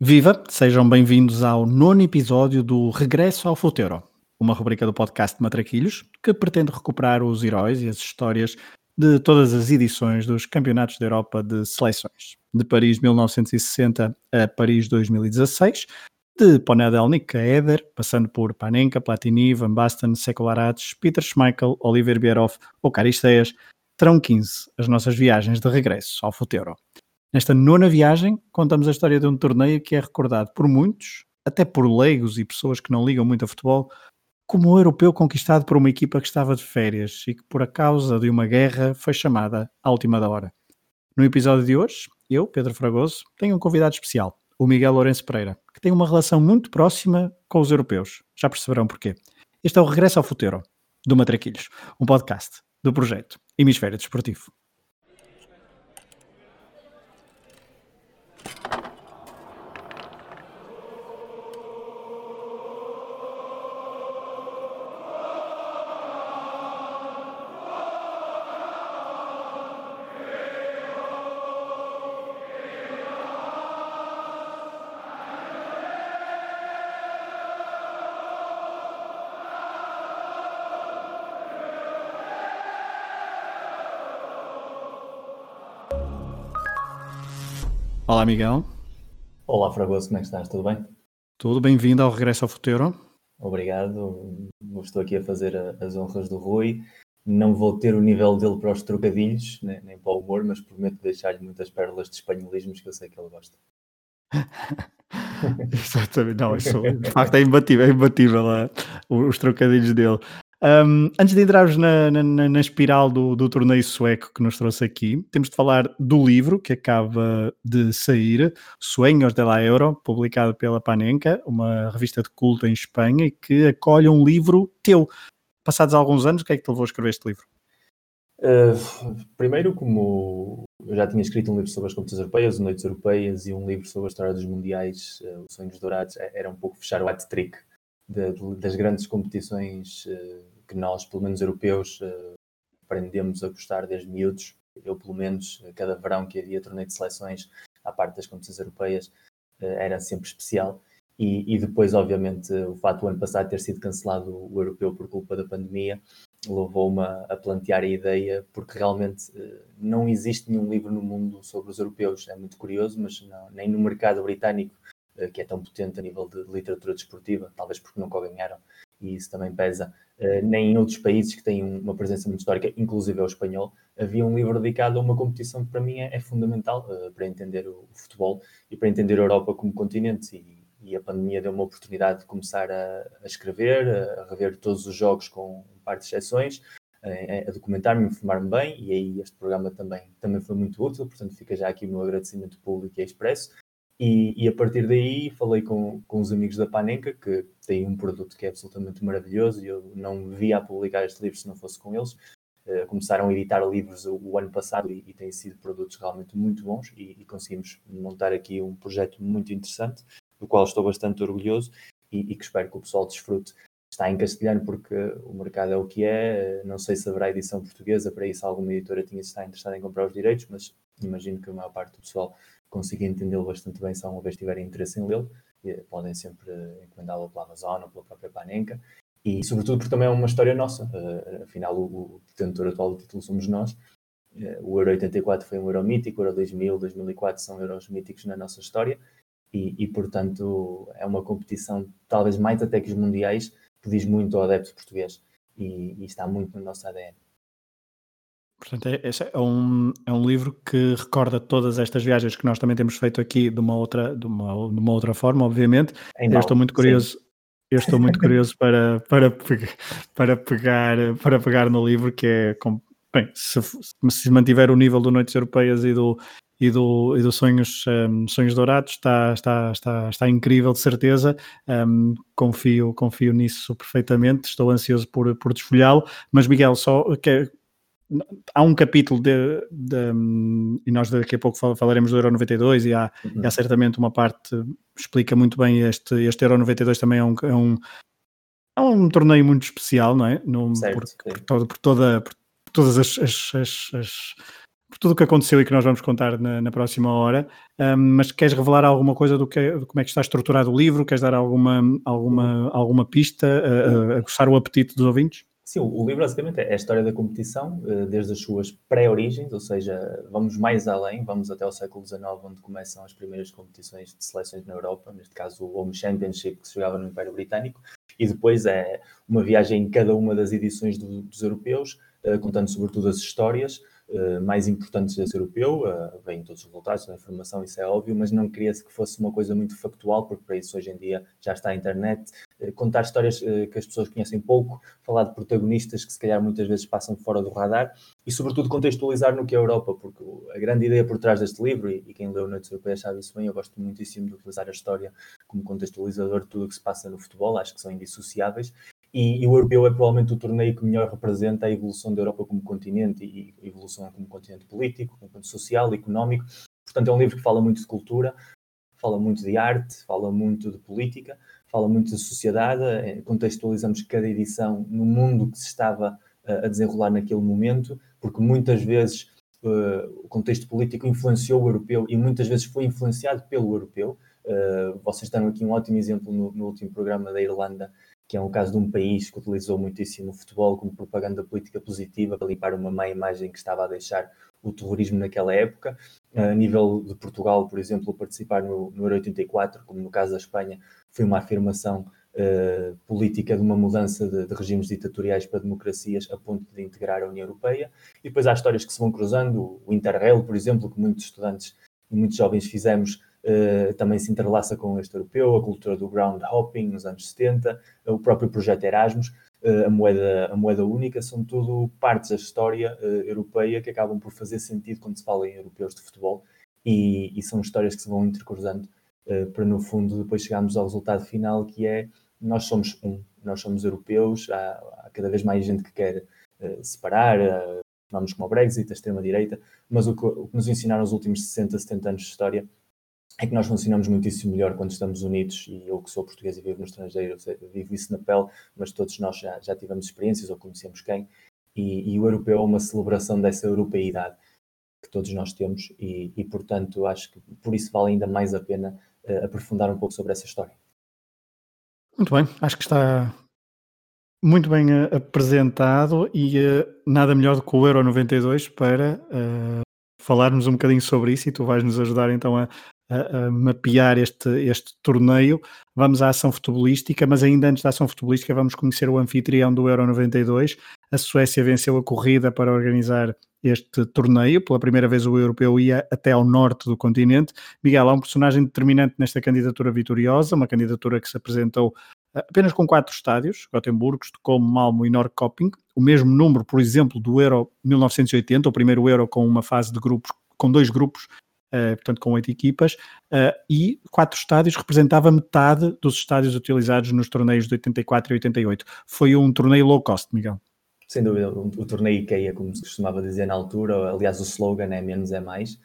Viva! Sejam bem-vindos ao nono episódio do Regresso ao Futeiro, uma rubrica do podcast Matraquilhos que pretende recuperar os heróis e as histórias de todas as edições dos Campeonatos da Europa de Seleções, de Paris 1960 a Paris 2016, de Ponedelnik a Eder, passando por Panenka, Platini, Van Basten, Secolarates, Peter Schmeichel, Oliver Bierhoff ou Caristeias, terão 15 as nossas viagens de regresso ao Futeiro. Nesta nona viagem, contamos a história de um torneio que é recordado por muitos, até por leigos e pessoas que não ligam muito a futebol, como o europeu conquistado por uma equipa que estava de férias e que, por causa de uma guerra, foi chamada à última da hora. No episódio de hoje, eu, Pedro Fragoso, tenho um convidado especial, o Miguel Lourenço Pereira, que tem uma relação muito próxima com os europeus. Já perceberão porquê. Este é o Regresso ao Futeiro, do Matraquilhos, um podcast do projeto Hemisfério Desportivo. Miguel. Olá, Fragoso, como é que estás? Tudo bem? Tudo bem-vindo ao Regresso ao Futeiro. Obrigado. Estou aqui a fazer as honras do Rui. Não vou ter o nível dele para os trocadilhos, nem, nem para o humor, mas prometo deixar-lhe muitas pérolas de espanholismos que eu sei que ele gosta. Exatamente, não, isso de facto é imbatível, é imbatível uh, os trocadilhos dele. Um, antes de entrarmos na, na, na espiral do, do, torneio sueco que nos trouxe aqui, temos de falar do livro que acaba de sair, Sueños de la Euro, publicado pela Panenka, uma revista de culto em Espanha, e que acolhe um livro teu. Passados alguns anos, o que é que te levou a escrever este livro? Uh, primeiro, como eu já tinha escrito um livro sobre as competições europeias, Noites Europeias, e um livro sobre a história dos Mundiais, uh, Os Sonhos Dourados, é, era um pouco fechar o hat-trick das grandes competições uh, que nós, pelo menos europeus, uh, aprendemos a gostar desde miúdos. Eu, pelo menos, cada verão que havia torneio de seleções, à parte das competições europeias, uh, era sempre especial. E, e, depois, obviamente, o fato do ano passado ter sido cancelado o europeu por culpa da pandemia levou-me a plantear a ideia, porque realmente não existe nenhum livro no mundo sobre os europeus. É muito curioso, mas não, nem no mercado britânico eh, que é tão potente a nível de literatura desportiva, talvez porque nunca o ganharam, e isso também pesa, eh, nem em outros países que têm uma presença muito histórica, inclusive é o espanhol, havia um livro dedicado a uma competição que para mim é, é fundamental uh, para entender o, o, futebol e para entender a Europa como continente. E, e a pandemia deu uma oportunidade de começar a, a escrever, a, a, rever todos os jogos com um par de exceções, a, a documentar-me, informar-me bem, e aí este programa também, também foi muito útil, portanto fica já aqui o meu agradecimento público e expresso. E, e, a partir daí falei com, com os amigos da Panenka, que têm um produto que é absolutamente maravilhoso, e eu não via a publicar este livro se não fosse com eles. Uh, começaram a editar livros o, o ano passado e, e, têm sido produtos realmente muito bons e, e, conseguimos montar aqui um projeto muito interessante, do qual estou bastante orgulhoso e, que espero que o pessoal desfrute. Está em castelhano porque o mercado é o que é, não sei se haverá edição portuguesa, para isso alguma editora tinha de estar interessada em comprar os direitos, mas imagino que a maior parte do pessoal consigo entendê-lo bastante bem se alguma vez tiverem interesse em lê-lo. Podem sempre encomendá-lo pela Amazon ou pela própria Panenka. E, sobretudo, porque também é uma história nossa. Uh, afinal, o, o detentor atual do título somos nós. Uh, o Euro 84 foi um Euro mítico, o Euro 2000, 2004 são Euros míticos na nossa história. E, e, portanto, é uma competição, talvez mais até que os mundiais, que diz muito ao adepto português. E, e está muito no nosso ADN. Portanto, é, é, um, é um livro que recorda todas estas viagens que nós também temos feito aqui de uma outra, de uma, de uma outra forma, obviamente. Eu estou muito curioso. Sim. Eu estou muito curioso para, para, para, pegar, para pegar no livro, que é. Bem, se, se mantiver o nível do Noites Europeias e do, e do, e do Sonhos, um, Sonhos Dourados está, está, está, está incrível, de certeza. Um, confio, confio nisso perfeitamente. Estou ansioso por, por desfolhá-lo. Mas, Miguel, só quer, há um capítulo de, de, e nós daqui a pouco falaremos do Euro 92 e há, uhum. há certamente uma parte explica muito bem este, este Euro 92 também é um, é um, é um torneio muito especial, não é? No, certo, por, por, todo, por, toda, por todas as, as, as, as por tudo o que aconteceu e que nós vamos contar na, na próxima hora, um, mas queres revelar alguma coisa do que de como é que está estruturado o livro? Queres dar alguma, alguma, alguma pista a, a, aguçar o apetite dos ouvintes? Sim, o livro basicamente é a história da competição, eh, desde as suas pré-origens, ou seja, vamos mais além, vamos até ao século XIX, onde começam as primeiras competições de seleções na Europa, neste caso o Home Championship, que se jogava no Império Britânico, e depois é uma viagem em cada uma das edições do, dos europeus, eh, contando sobretudo as histórias, mais importantes desse europeu, uh, vêm todos os resultados da informação, isso é óbvio, mas não queria-se que fosse uma coisa muito factual, porque para isso hoje em dia já está a internet, uh, contar histórias que as pessoas conhecem pouco, falar de protagonistas que se calhar muitas vezes passam fora do radar e sobretudo contextualizar no que é a Europa, porque a grande ideia por trás deste livro, e quem leu Noites Europeias sabe isso bem, eu gosto muitíssimo de utilizar a história como contextualizador de tudo o que se passa no futebol, acho que são indissociáveis, e, e, o europeu é provavelmente o torneio que melhor representa a evolução da Europa como continente e a evolução como continente político, como continente social, económico. Portanto, é um livro que fala muito de cultura, fala muito de arte, fala muito de política, fala muito de sociedade. Eh, contextualizamos cada edição no mundo que se estava uh, a desenrolar naquele momento, porque muitas vezes uh, o contexto político influenciou o europeu e muitas vezes foi influenciado pelo europeu. Uh, vocês deram aqui um ótimo exemplo no, no último programa da Irlanda, que é um caso de um país que utilizou muitíssimo o futebol como propaganda política positiva para limpar uma má imagem que estava a deixar o terrorismo naquela época. A nível de Portugal, por exemplo, participar no, no Euro 84, como no caso da Espanha, foi uma afirmação uh, política de uma mudança de, de, regimes ditatoriais para democracias a ponto de integrar a União Europeia. E depois há histórias que se vão cruzando, o Interrail, por exemplo, que muitos estudantes e muitos jovens fizemos Uh, também se entrelaça com este europeu, a cultura do ground hopping nos anos 70, o próprio projeto Erasmus, uh, a, moeda, a moeda única, são tudo partes da história uh, europeia que acabam por fazer sentido quando se fala em europeus de futebol e, e são histórias que se vão intercruzando para, no fundo, depois chegarmos ao resultado final que é nós somos um, nós somos europeus, há, há cada vez mais gente que quer separar, vamos como o Brexit, a extrema-direita, mas o que, o que nos ensinaram os últimos 60, 70 anos de história é que nós funcionamos muitíssimo melhor quando estamos unidos e eu que sou português e vivo no estrangeiro, vivo isso na pele, mas todos nós já, já tivemos experiências ou conhecemos quem e, e o europeu é uma celebração dessa europeidade que todos nós temos e, e, portanto acho que por isso vale ainda mais a pena uh, aprofundar um pouco sobre essa história. Muito bem, acho que está muito bem uh, apresentado e uh, nada melhor do que o Euro 92 para falarmos um bocadinho sobre isso e tu vais nos ajudar então a, a, a, mapear este, este torneio. Vamos à ação futebolística, mas ainda antes da ação futebolística vamos conhecer o anfitrião do Euro 92. A Suécia venceu a corrida para organizar este torneio. Pela primeira vez o europeu ia até ao norte do continente. Miguel, há um personagem determinante nesta candidatura vitoriosa, uma candidatura que se apresentou apenas com quatro estádios, Gotemburgo, Estocolmo, Malmo e Norrköping, o mesmo número, por exemplo, do Euro 1980, o primeiro Euro com uma fase de grupos, com dois grupos Uh, portanto com oito equipas, uh, e quatro estádios representava metade dos estádios utilizados nos torneios de 84 e 88. Foi um torneio low cost, Miguel. Sem dúvida, o, o torneio IKEA, como se costumava dizer na altura, aliás o slogan é menos é mais,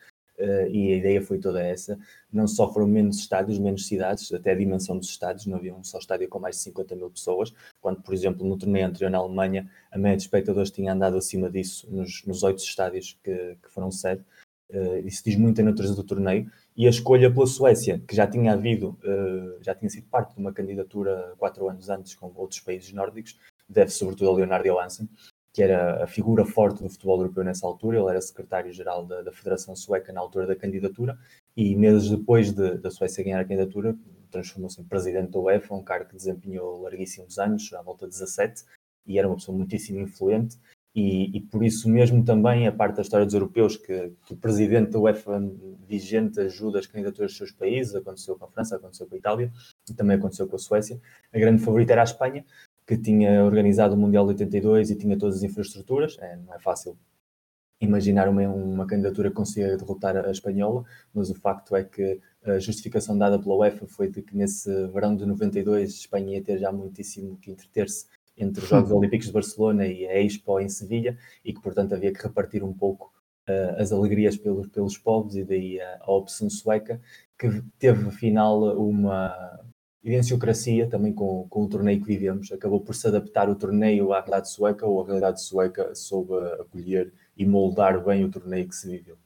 e a ideia foi toda essa. Não só foram menos estádios, menos cidades, até a dimensão dos estádios, não havia um só estádio com mais de 50 mil pessoas, quando, por exemplo, no torneio anterior na Alemanha, a média de espectadores tinha andado acima disso nos oito estádios que, que foram sede. Uh, isso diz muito a natureza do torneio. E a escolha pela Suécia, que já tinha havido, uh, já tinha sido parte de uma candidatura quatro anos antes com outros países nórdicos, deve sobretudo a Leonardo Johansson, que era a figura forte do futebol europeu nessa altura. Ele era secretário-geral da, da, Federação Sueca na altura da candidatura e meses depois de, da Suécia ganhar a candidatura, transformou-se em presidente da UEFA, um cargo que desempenhou larguíssimos anos, à volta de 17, e era uma pessoa muitíssimo influente e, e, por isso mesmo também a parte da história dos europeus que, que, o presidente da UEFA vigente ajuda as candidaturas dos seus países, aconteceu com a França, aconteceu com a Itália e também aconteceu com a Suécia. A grande favorita era a Espanha, que tinha organizado o Mundial de 82 e tinha todas as infraestruturas. É, não é fácil imaginar uma, uma candidatura que consiga derrotar a espanhola, mas o facto é que a justificação dada pela UEFA foi de que nesse verão de 92 a Espanha ia ter já muitíssimo que entreter-se entre os Jogos uhum. Olímpicos de Barcelona e a Expo em Sevilha e que, portanto, havia que repartir um pouco uh, as alegrias pelos, pelos povos e daí a, a, opção sueca, que teve, afinal, uma idiosincrasia também com, com o torneio que vivemos. Acabou por se adaptar o torneio à realidade sueca ou a realidade sueca soube acolher e moldar bem o torneio que se viveu.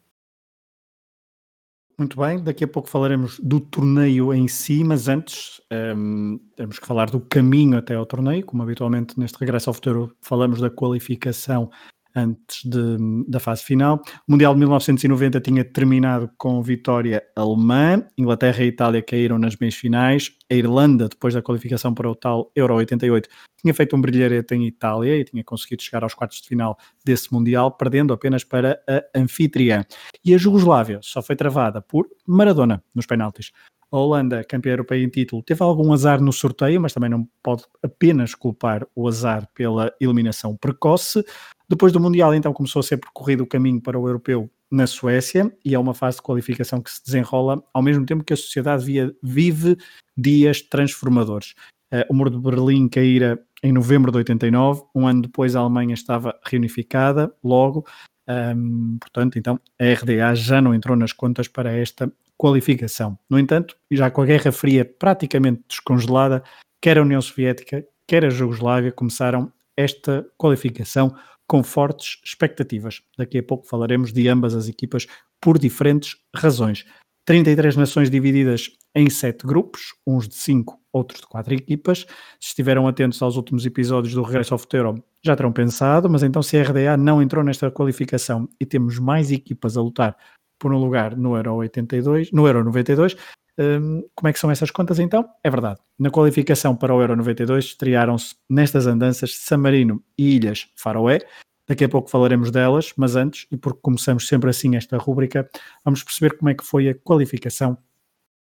Muito bem, daqui a pouco falaremos do torneio em si, mas antes um, ehm, temos que falar do caminho até ao torneio, como habitualmente neste regresso ao futuro falamos da qualificação antes de, da fase final. O Mundial de 1990 tinha terminado com vitória alemã, Inglaterra e Itália caíram nas meias finais, a Irlanda, depois da qualificação para o tal Euro 88, tinha feito um brilharete em Itália e tinha conseguido chegar aos quartos de final desse Mundial, perdendo apenas para a anfitriã. E a Jugoslávia só foi travada por Maradona nos penaltis. A Holanda, campeã europeia em título, teve algum azar no sorteio, mas também não pode apenas culpar o azar pela eliminação precoce. Depois do Mundial, então, começou a ser percorrido o caminho para o europeu na Suécia e é uma fase de qualificação que se desenrola ao mesmo tempo que a sociedade via, vive dias transformadores. Uh, o muro de Berlim caíra em novembro de 89, um ano depois a Alemanha estava reunificada, logo, um, portanto, então a RDA já não entrou nas contas para esta qualificação. No entanto, já com a Guerra Fria praticamente descongelada, quer a União Soviética, quer a Jugoslávia começaram esta qualificação com fortes expectativas. Daqui a pouco falaremos de ambas as equipas por diferentes razões. 33 nações divididas em sete grupos, uns de cinco, outros de quatro equipas. Se estiveram atentos aos últimos episódios do Regresso ao Futuro, já terão pensado, mas então se a RDA não entrou nesta qualificação e temos mais equipas a lutar por um lugar no Euro 82, no Euro 92. Um, como é que são essas contas então? É verdade. Na qualificação para o Euro 92 estrearam-se nestas andanças San Marino e Ilhas Faroé. Daqui a pouco falaremos delas, mas antes, e porque começamos sempre assim esta rúbrica, vamos perceber como é que foi a qualificação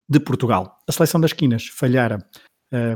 de Portugal. A seleção das quinas falhara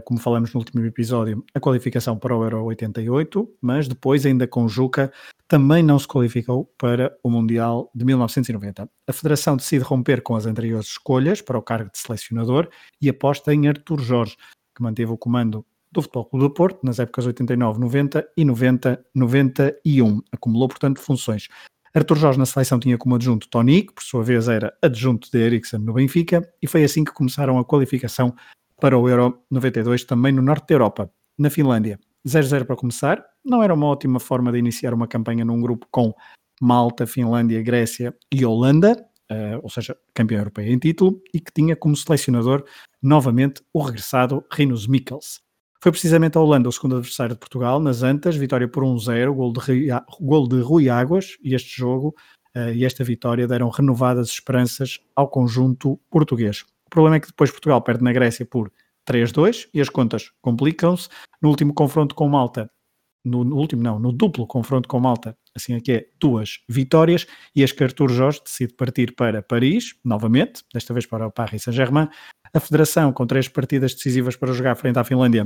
como falamos no último episódio, a qualificação para o Euro 88, mas depois, ainda com Juca, também não se qualificou para o Mundial de 1990. A Federação decide romper com as anteriores escolhas para o cargo de selecionador e aposta em Artur Jorge, que manteve o comando do Futebol Clube do Porto nas épocas 89-90 e 90-91. Acumulou, portanto, funções. Artur Jorge na seleção tinha como adjunto Tony, que por sua vez era adjunto de Eriksen no Benfica, e foi assim que começaram a qualificação para o Euro 92 também no norte da Europa, na Finlândia. 0-0 para começar, não era uma ótima forma de iniciar uma campanha num grupo com Malta, Finlândia, Grécia e Holanda, uh, ou seja, campeão europeu em título, e que tinha como selecionador novamente o regressado Rinus Mikkels. Foi precisamente a Holanda o segundo adversário de Portugal, nas Antas, vitória por 1-0, gol, gol de Rui Águas, e este jogo uh, e esta vitória deram renovadas esperanças ao conjunto português. Problema é que depois Portugal perde na Grécia por 3-2 e as contas complicam-se. No último confronto com Malta, no, no, último não, no duplo confronto com Malta, assim aqui é duas vitórias e as que Artur Jorge decide partir para Paris, novamente, desta vez para o Paris Saint-Germain. A Federação, com três partidas decisivas para jogar frente à Finlândia,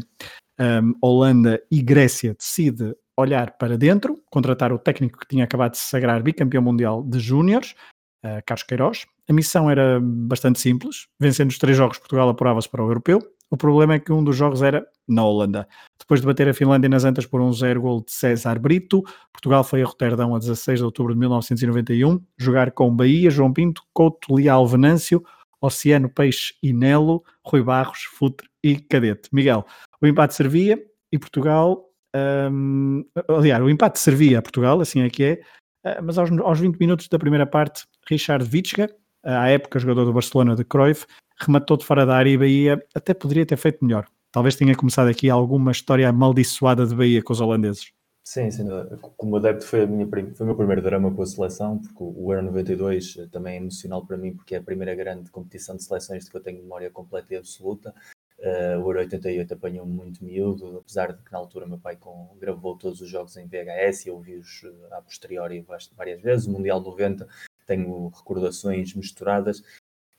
um, Holanda e Grécia, decide olhar para dentro, contratar o técnico que tinha acabado de se sagrar bicampeão mundial de júniores, uh, Carlos Queiroz. A missão era bastante simples: vencendo os três jogos, Portugal apurava-se para o europeu. O problema é que um dos jogos era na Holanda. Depois de bater a Finlândia nas Antas por um 0 gol de César Brito, Portugal foi a Roterdão a 16 de outubro de 1991 jogar com Bahia, João Pinto, Couto, Leal, Venâncio, Oceano, Peixe e Nelo, Rui Barros, Futre e Cadete. Miguel, o empate servia e Portugal. Um, aliás, o empate servia a Portugal, assim é que é, ah, mas aos, aos 20 minutos da primeira parte, Richard Witschga, à época jogador do Barcelona de Cruyff, rematou de fora da área e Bahia até poderia ter feito melhor. Talvez tenha começado aqui alguma história amaldiçoada de Bahia com os holandeses. Sim, sim. Como adepto foi, a minha, foi o meu primeiro drama com a seleção, porque o Euro 92 também é emocional para mim, porque é a primeira grande competição de seleções de que eu tenho memória completa e absoluta. Uh, o Euro 88 apanhou-me muito miúdo, apesar de que na altura meu pai com, gravou todos os jogos em VHS e eu vi-os uh, a posteriori várias vezes. O Mundial 90 tenho recordações misturadas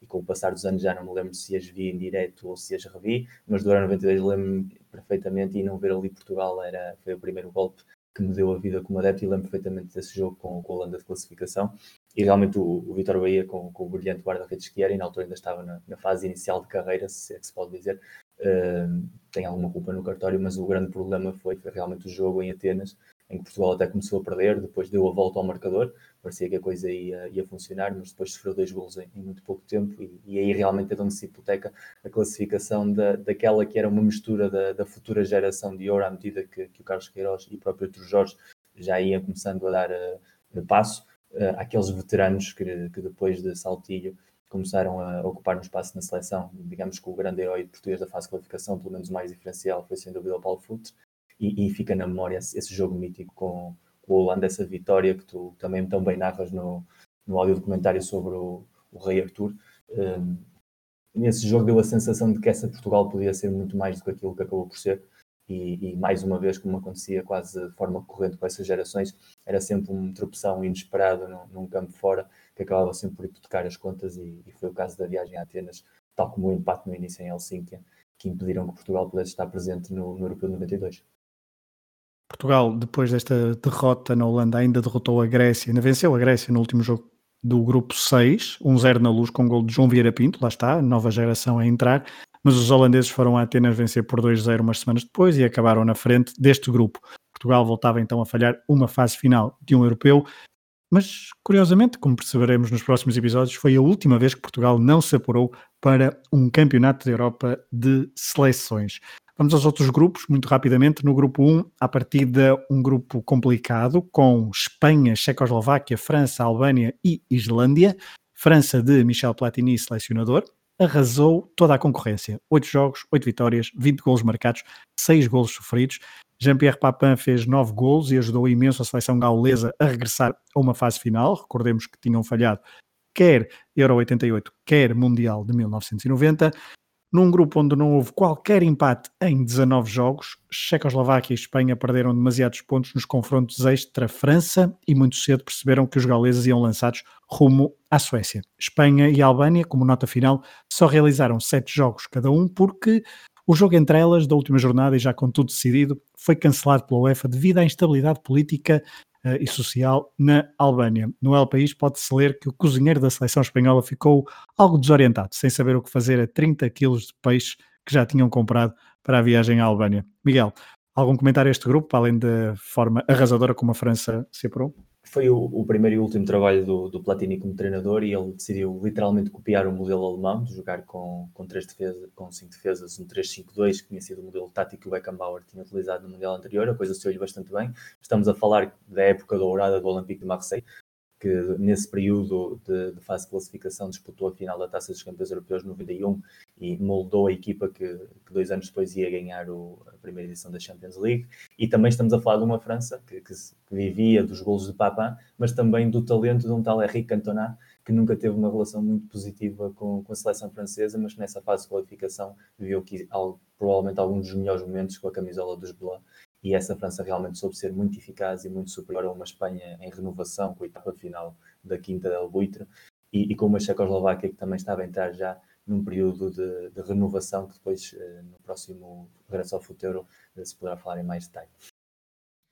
e com o passar dos anos já não me lembro se as vi em direto ou se as revi, mas do Euro 92 lembro-me perfeitamente e não ver ali Portugal era, foi o primeiro golpe que me deu a vida como adepto e lembro perfeitamente desse jogo com, com a Holanda de classificação e realmente o, o Vitor Bahia com, com o brilhante guarda-redes que era e na altura ainda estava na, na, fase inicial de carreira, se é que se pode dizer, uh, tem alguma culpa no cartório, mas o grande problema foi, foi realmente o jogo em Atenas, em que Portugal até começou a perder, depois deu a volta ao marcador, parecia que a coisa ia, ia funcionar, mas depois sofreu dois gols em, em muito pouco tempo e, e, aí realmente é onde se hipoteca a classificação da, daquela que era uma mistura da, da futura geração de ouro à medida que, que o Carlos Queiroz e o próprio Artur Jorge já iam começando a dar uh, passo, aqueles veteranos que, que depois de Saltilho começaram a ocupar um espaço na seleção. Digamos que o grande herói português da fase de qualificação, pelo menos o mais diferencial, foi sem dúvida o Paulo Futre. E, e, fica na memória esse, jogo mítico com, com, o Holanda, essa vitória que tu também tão bem narras no, no áudio documentário sobre o, o Rei Arthur. Um, nesse jogo deu a sensação de que essa Portugal podia ser muito mais do que aquilo que acabou por ser. E, e, mais uma vez, como acontecia quase de forma corrente com essas gerações, era sempre um tropeção inesperado num, num campo fora que acabava sempre por hipotecar as contas e, e, foi o caso da viagem a Atenas, tal como o empate no início em Helsínquia, que impediram que Portugal pudesse estar presente no, no Europeu 92. Portugal, depois desta derrota na Holanda, ainda derrotou a Grécia, ainda venceu a Grécia no último jogo do grupo 6, 1-0 na luz com o gol de João Vieira Pinto, lá está, nova geração a entrar, mas os holandeses foram a Atenas vencer por 2-0 umas semanas depois e acabaram na frente deste grupo. Portugal voltava então a falhar uma fase final de um europeu mas, curiosamente, como perceberemos nos próximos episódios, foi a última vez que Portugal não se apurou para um campeonato da Europa de seleções. Vamos aos outros grupos, muito rapidamente. No grupo 1, a partida um grupo complicado, com Espanha, Checoslováquia, França, Albânia e Islândia. França de Michel Platini, selecionador, arrasou toda a concorrência. Oito jogos, oito vitórias, 20 golos marcados, seis golos sofridos. Jean-Pierre Papin fez nove golos e ajudou imenso a seleção gaulesa a regressar a uma fase final. Recordemos que tinham falhado quer Euro 88, quer Mundial de 1990. Num grupo onde não houve qualquer empate em 19 jogos, Checoslováquia e Espanha perderam demasiados pontos nos confrontos extra-França e muito cedo perceberam que os gauleses iam lançados rumo à Suécia. Espanha e Albânia, como nota final, só realizaram sete jogos cada um porque o jogo entre elas, da última jornada e já com tudo decidido, foi cancelado pela UEFA devido à instabilidade política e social na Albânia. No El País pode-se ler que o cozinheiro da seleção espanhola ficou algo desorientado, sem saber o que fazer a 30 quilos de peixe que já tinham comprado para a viagem à Albânia. Miguel, algum comentário a este grupo, além da forma arrasadora como a França se apurou? Foi o, o, primeiro e último trabalho do, do, Platini como treinador e ele decidiu literalmente copiar o modelo alemão, de jogar com, com, três defesas, com cinco defesas, um 3-5-2, que tinha sido o modelo tático que o Beckenbauer tinha utilizado no Mundial anterior, a coisa saiu-lhe bastante bem. Estamos a falar da época dourada do Olympique de Marseille, que nesse período de, de, fase de classificação disputou a final da Taça dos Campeões Europeus 91 e moldou a equipa que, que dois anos depois ia ganhar o, a primeira edição da Champions League. E também estamos a falar de uma França que, que, que vivia dos golos de Papin, mas também do talento de um tal Henrique Cantona, que nunca teve uma relação muito positiva com, com a seleção francesa, mas nessa fase de qualificação viveu que, provavelmente alguns dos melhores momentos com a camisola dos Blancs e essa França realmente soube ser muito eficaz e muito superior a uma Espanha em renovação com a etapa final da Quinta del Buitre e, e com uma Checoslováquia que também estava a entrar já num período de, de renovação que depois eh, no próximo regresso ao futuro eh, se poderá falar em mais detalhe.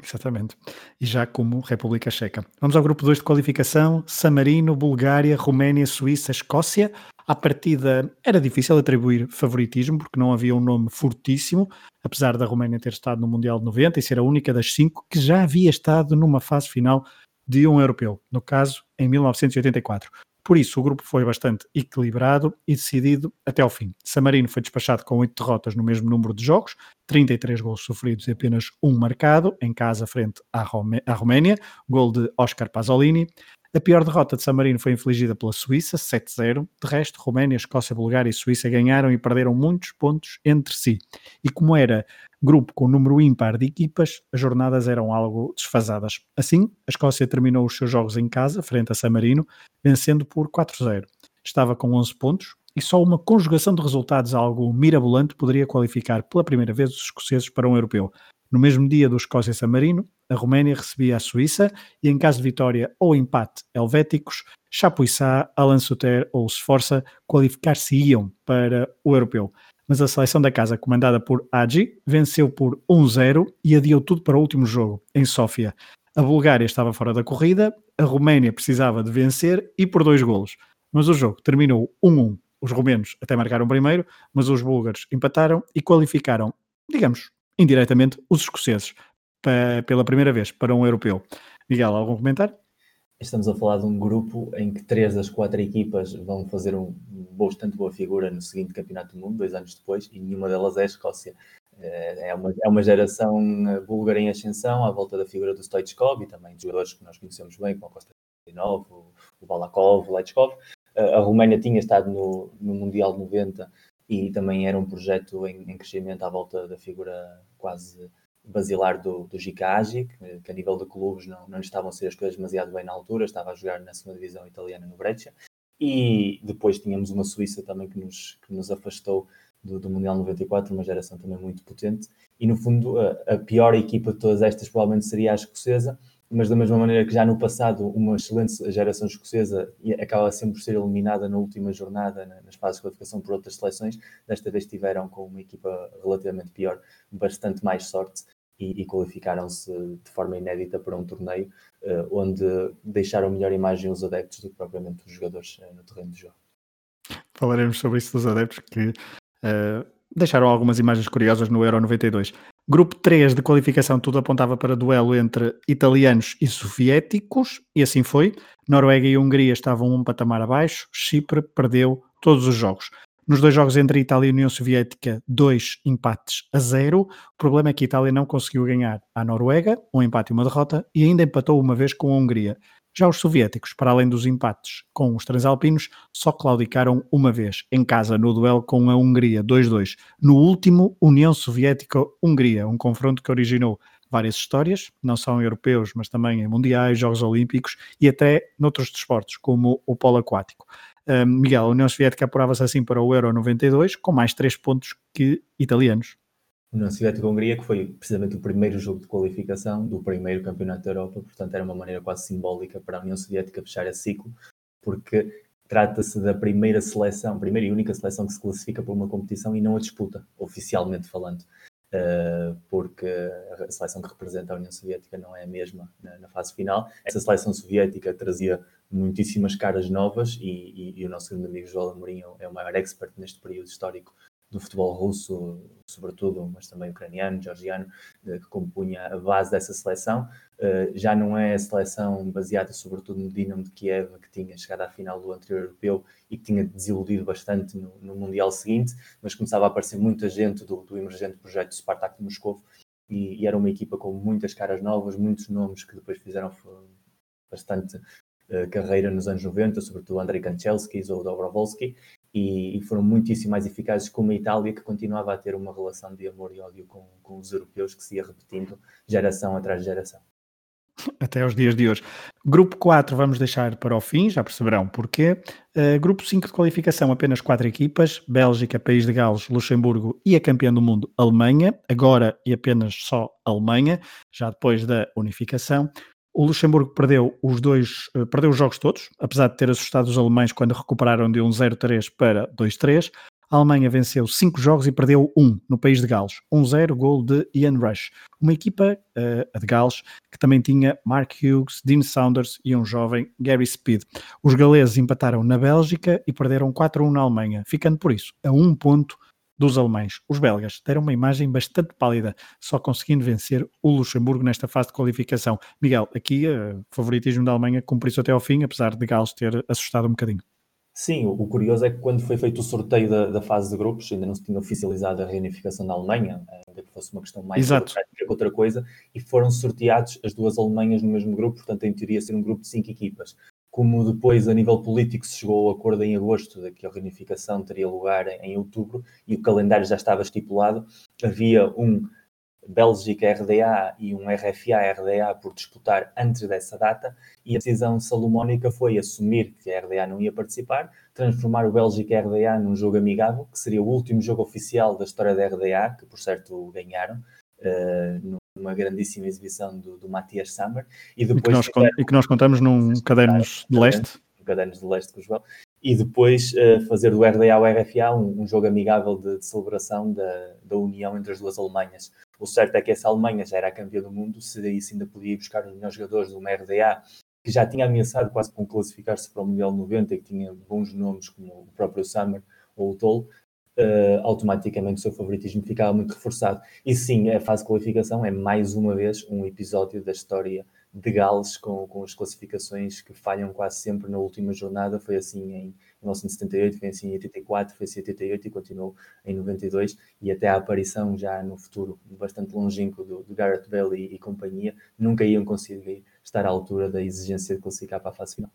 Exatamente. E já como República Checa. Vamos ao grupo 2 de qualificação: San Marino, Bulgária, Roménia, Suíça, Escócia. À partida era difícil atribuir favoritismo porque não havia um nome fortíssimo, apesar da Roménia ter estado no Mundial de 90 e ser a única das cinco que já havia estado numa fase final de um europeu, no caso em 1984. Por isso, o grupo foi bastante equilibrado e decidido até ao fim. Samarino foi despachado com oito derrotas no mesmo número de jogos, 33 gols sofridos e apenas um marcado, em casa frente à, Romé à Roménia, gol de Oscar Pasolini. A pior derrota de San Marino foi infligida pela Suíça, 7-0. De resto, Roménia, Escócia, Bulgária e Suíça ganharam e perderam muitos pontos entre si. E como era grupo com número ímpar de equipas, as jornadas eram algo desfasadas. Assim, a Escócia terminou os seus jogos em casa, frente a San Marino, vencendo por 4-0. Estava com 11 pontos e só uma conjugação de resultados algo mirabolante poderia qualificar pela primeira vez os escoceses para um europeu. No mesmo dia do Escócia-San Marino, a Roménia recebia a Suíça e, em caso de vitória ou empate helvéticos, Chapuissat, Alan Suter ou Sforza qualificar-se-iam para o europeu mas a seleção da casa, comandada por Agi, venceu por 1-0 e adiou tudo para o último jogo, em Sófia. A Bulgária estava fora da corrida, a Roménia precisava de vencer e por dois golos. Mas o jogo terminou 1-1. Os romenos até marcaram primeiro, mas os búlgaros empataram e qualificaram, digamos, indiretamente, os escoceses pela primeira vez para um europeu. Miguel, algum comentário? Estamos a falar de um grupo em que três das quatro equipas vão fazer um bastante boa figura no seguinte Campeonato do Mundo, dois anos depois, e nenhuma delas é a Escócia. É uma, é uma geração búlgara em ascensão à volta da figura do Stoichkov e também de jogadores que nós conhecemos bem, como o Costa o, o Balakov, o Lechkov. A Roménia tinha estado no, no Mundial de 90 e também era um projeto em, em crescimento à volta da figura quase basilar do, do Gicagi, que, que, a nível de clubes não, não estavam a ser as coisas demasiado bem na altura, estava a jogar na segunda divisão italiana no Breccia. E depois tínhamos uma Suíça também que nos, que nos afastou do, do Mundial 94, uma geração também muito potente. E no fundo, a, a pior equipa de todas estas provavelmente seria a escocesa, mas da mesma maneira que já no passado uma excelente geração escocesa acaba sempre por ser eliminada na última jornada nas fases de qualificação por outras seleções, desta vez tiveram com uma equipa relativamente pior bastante mais sorte e, e qualificaram-se de forma inédita para um torneio uh, onde deixaram melhor imagem os adeptos do que propriamente os jogadores uh, no terreno de jogo. Falaremos sobre isso dos adeptos que uh, deixaram algumas imagens curiosas no Euro 92. Grupo 3 de qualificação, tudo apontava para duelo entre italianos e soviéticos, e assim foi. Noruega e Hungria estavam um patamar abaixo, Chipre perdeu todos os jogos. Nos dois jogos entre Itália e União Soviética, dois empates a zero. O problema é que a Itália não conseguiu ganhar à Noruega, um empate e uma derrota, e ainda empatou uma vez com a Hungria. Já os soviéticos, para além dos empates com os transalpinos, só claudicaram uma vez, em casa, no duelo com a Hungria, 2-2. No último, União Soviética-Hungria, um confronto que originou várias histórias, não só em europeus, mas também em mundiais, Jogos Olímpicos e até noutros desportos, como o polo aquático. Um, Miguel, a União Soviética apurava-se assim para o Euro 92, com mais três pontos que italianos. União Soviética-Hungria, que foi precisamente o primeiro jogo de qualificação do primeiro campeonato da Europa, portanto era uma maneira quase simbólica para a União Soviética fechar esse ciclo, porque trata-se da primeira seleção, primeira e única seleção que se classifica para uma competição e não a disputa, oficialmente falando, uh, porque a seleção que representa a União Soviética não é a mesma na, na fase final. Essa seleção soviética trazia muitíssimas caras novas e, e, e o nosso grande amigo João Amorim é o maior expert neste período histórico do futebol russo, sobretudo, mas também ucraniano, georgiano, que compunha a base dessa seleção. Eh, já não é a seleção baseada sobretudo no Dinamo de Kiev, que tinha chegado à final do anterior europeu e que tinha desiludido bastante no, no Mundial seguinte, mas começava a aparecer muita gente do, do emergente projeto Spartak de Moscou e, e, era uma equipa com muitas caras novas, muitos nomes que depois fizeram bastante carreira nos anos 90, sobretudo Andrei Kanchelski ou Dobrovolski, e, e, foram muitíssimo mais eficazes como a Itália, que continuava a ter uma relação de amor e ódio com, com os europeus que se ia repetindo geração atrás de geração. Até aos dias de hoje. Grupo 4 vamos deixar para o fim, já perceberão porquê. Uh, grupo 5 de qualificação, apenas 4 equipas: Bélgica, País de Gales, Luxemburgo e a campeã do mundo, Alemanha. Agora e apenas só Alemanha, já depois da unificação. O Luxemburgo perdeu os dois, eh, perdeu os jogos todos, apesar de ter assustado os alemães quando recuperaram de um 0-3 para 2-3. A Alemanha venceu 5 jogos e perdeu 1 um, no país de Gales. 1-0, um gol de Ian Rush. Uma equipa, a de Gales, que também tinha Mark Hughes, Dean Saunders e um jovem Gary Speed. Os galeses empataram na Bélgica e perderam 4-1 na Alemanha, ficando por isso a um ponto dos alemães. Os belgas deram uma imagem bastante pálida, só conseguindo vencer o Luxemburgo nesta fase de qualificação. Miguel, aqui o uh, favoritismo da Alemanha cumpriu-se até ao fim, apesar de Gales ter assustado um bocadinho. Sim, o curioso é que quando foi feito o sorteio da, da fase de grupos, ainda não se tinha oficializado a reunificação da Alemanha, ainda que fosse uma questão mais que outra coisa, e foram sorteados as duas Alemanhas no mesmo grupo, portanto, em teoria, ser um grupo de cinco equipas como depois a nível político se chegou ao acordo em agosto de que a reunificação teria lugar em outubro e o calendário já estava estipulado, havia um Bélgica RDA e um RFA RDA por disputar antes dessa data e a decisão salomónica foi assumir que a RDA não ia participar, transformar o Bélgica RDA num jogo amigável, que seria o último jogo oficial da história da RDA, que por certo ganharam, uh, uma grandíssima exibição do, do Matias Sammer. E, depois, e, que nós, e que nós contamos num Cadernos de Leste. Cadernos de Leste com o João. E depois uh, fazer do RDA ao RFA um, um jogo amigável de, de, celebração da, da união entre as duas Alemanhas. O certo é que essa Alemanha já era a campeã do mundo, se isso ainda podia ir buscar os melhores jogadores de uma RDA que já tinha ameaçado quase com classificar-se para o Mundial 90 e que tinha bons nomes como o próprio Summer ou o Toll, uh, automaticamente o seu favoritismo ficava muito reforçado. E sim, a fase de qualificação é mais uma vez um episódio da história de Gales com, com as classificações que falham quase sempre na última jornada. Foi assim em em 1978, foi assim em 84, foi assim em 88 e continuou em 92 e até a aparição já no futuro bastante longínquo do, do Garrett Bale e, e companhia, nunca iam conseguir estar à altura da exigência de classificar para a fase final.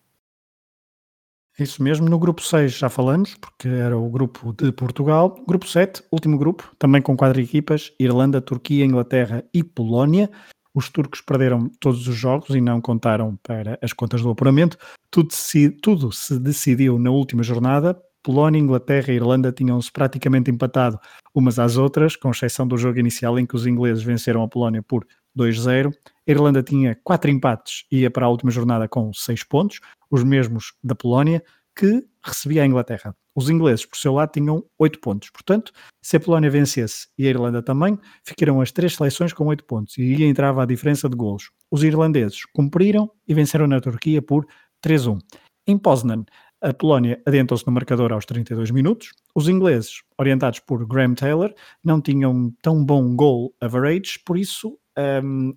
Isso mesmo, no grupo 6 já falamos, porque era o grupo de Portugal. Grupo 7, último grupo, também com quatro equipas: Irlanda, Turquia, Inglaterra e Polónia. Os turcos perderam todos os jogos e não contaram para as contas do apuramento. Tudo se, tudo se decidiu na última jornada. Polónia, Inglaterra e Irlanda tinham-se praticamente empatado umas às outras, com exceção do jogo inicial em que os ingleses venceram a Polónia por 2-0. A Irlanda tinha quatro empates e ia para a última jornada com seis pontos, os mesmos da Polónia, que recebia a Inglaterra. Os ingleses, por seu lado, tinham oito pontos. Portanto, se a Polónia vencesse e a Irlanda também, ficariam as três seleções com oito pontos e aí entrava a diferença de golos. Os irlandeses cumpriram e venceram na Turquia por 3-1. Em Poznan, a Polónia adiantou-se no marcador aos 32 minutos. Os ingleses, orientados por Graham Taylor, não tinham tão bom goal average, por isso um,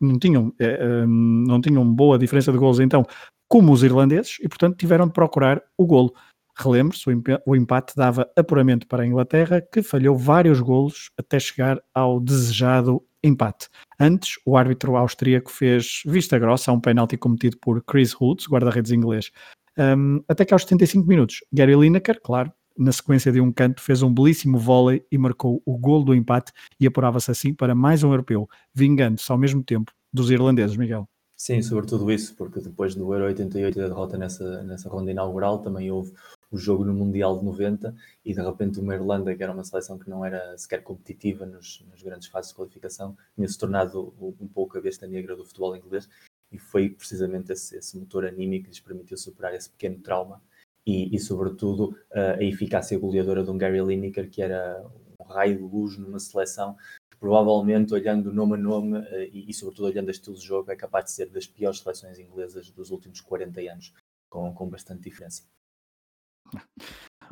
não, tinham, um, eh, não tinham boa diferença de gols então como os irlandeses e portanto tiveram de procurar o golo. Relembre-se, o empate dava apuramento para a Inglaterra, que falhou vários golos até chegar ao desejado empate. Antes, o árbitro austríaco fez vista grossa a um penalti cometido por Chris Hoods, guarda-redes inglês. Um, até que aos 75 minutos, Gary Lineker, claro, na sequência de um canto, fez um belíssimo vôlei e marcou o gol do empate e apurava-se assim para mais um europeu, vingando-se ao mesmo tempo dos irlandeses, Miguel. Sim, sobretudo isso, porque depois do Euro 88 e da derrota nessa, nessa ronda inaugural, também houve o jogo no Mundial de 90 e de repente uma Irlanda, que era uma seleção que não era sequer competitiva nos, grandes fases de qualificação, tinha-se tornado um pouco a besta negra do futebol inglês e foi precisamente esse, esse motor anímico que lhes permitiu superar esse pequeno trauma e, e sobretudo, a eficácia goleadora de um Gary Lineker, que era raio de luz numa seleção que provavelmente, olhando nome a nome eh, e, e, sobretudo olhando a estilo de jogo, é capaz de ser das piores seleções inglesas dos últimos 40 anos, com, com bastante diferença.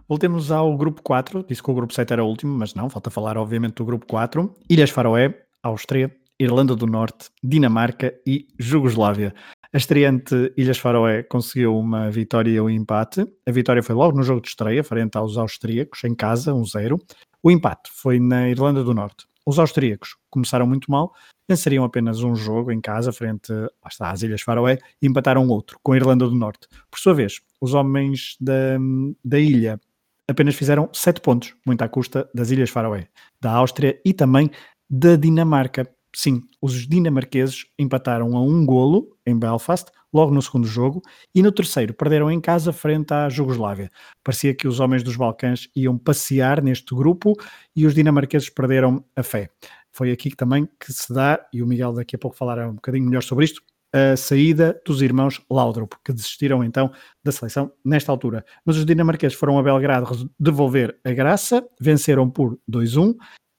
Voltemos ao grupo 4. Disse que o grupo 7 era o último, mas não, falta falar, obviamente, do grupo 4. Ilhas Faroé, Áustria, Irlanda do Norte, Dinamarca e Jugoslávia. A estreante Ilhas Faroé conseguiu uma vitória e um empate. A vitória foi logo no jogo de estreia, frente aos austríacos, em casa, 1-0. Um o empate foi na Irlanda do Norte. Os austríacos começaram muito mal, venceriam apenas um jogo em casa, frente está, às Ilhas Faroé, e empataram outro, com a Irlanda do Norte. Por sua vez, os homens da, da ilha apenas fizeram sete pontos, muito à custa das Ilhas Faroé, da Áustria e também da Dinamarca. Sim, os dinamarqueses empataram a um golo em Belfast, logo no segundo jogo, e no terceiro perderam em casa frente à Jugoslávia. Parecia que os homens dos Balcãs iam passear neste grupo e os dinamarqueses perderam a fé. Foi aqui também que se dá, e o Miguel daqui a pouco falará um bocadinho melhor sobre isto, a saída dos irmãos Laudrup, que desistiram então da seleção nesta altura. Mas os dinamarqueses foram a Belgrado devolver a graça, venceram por 2-1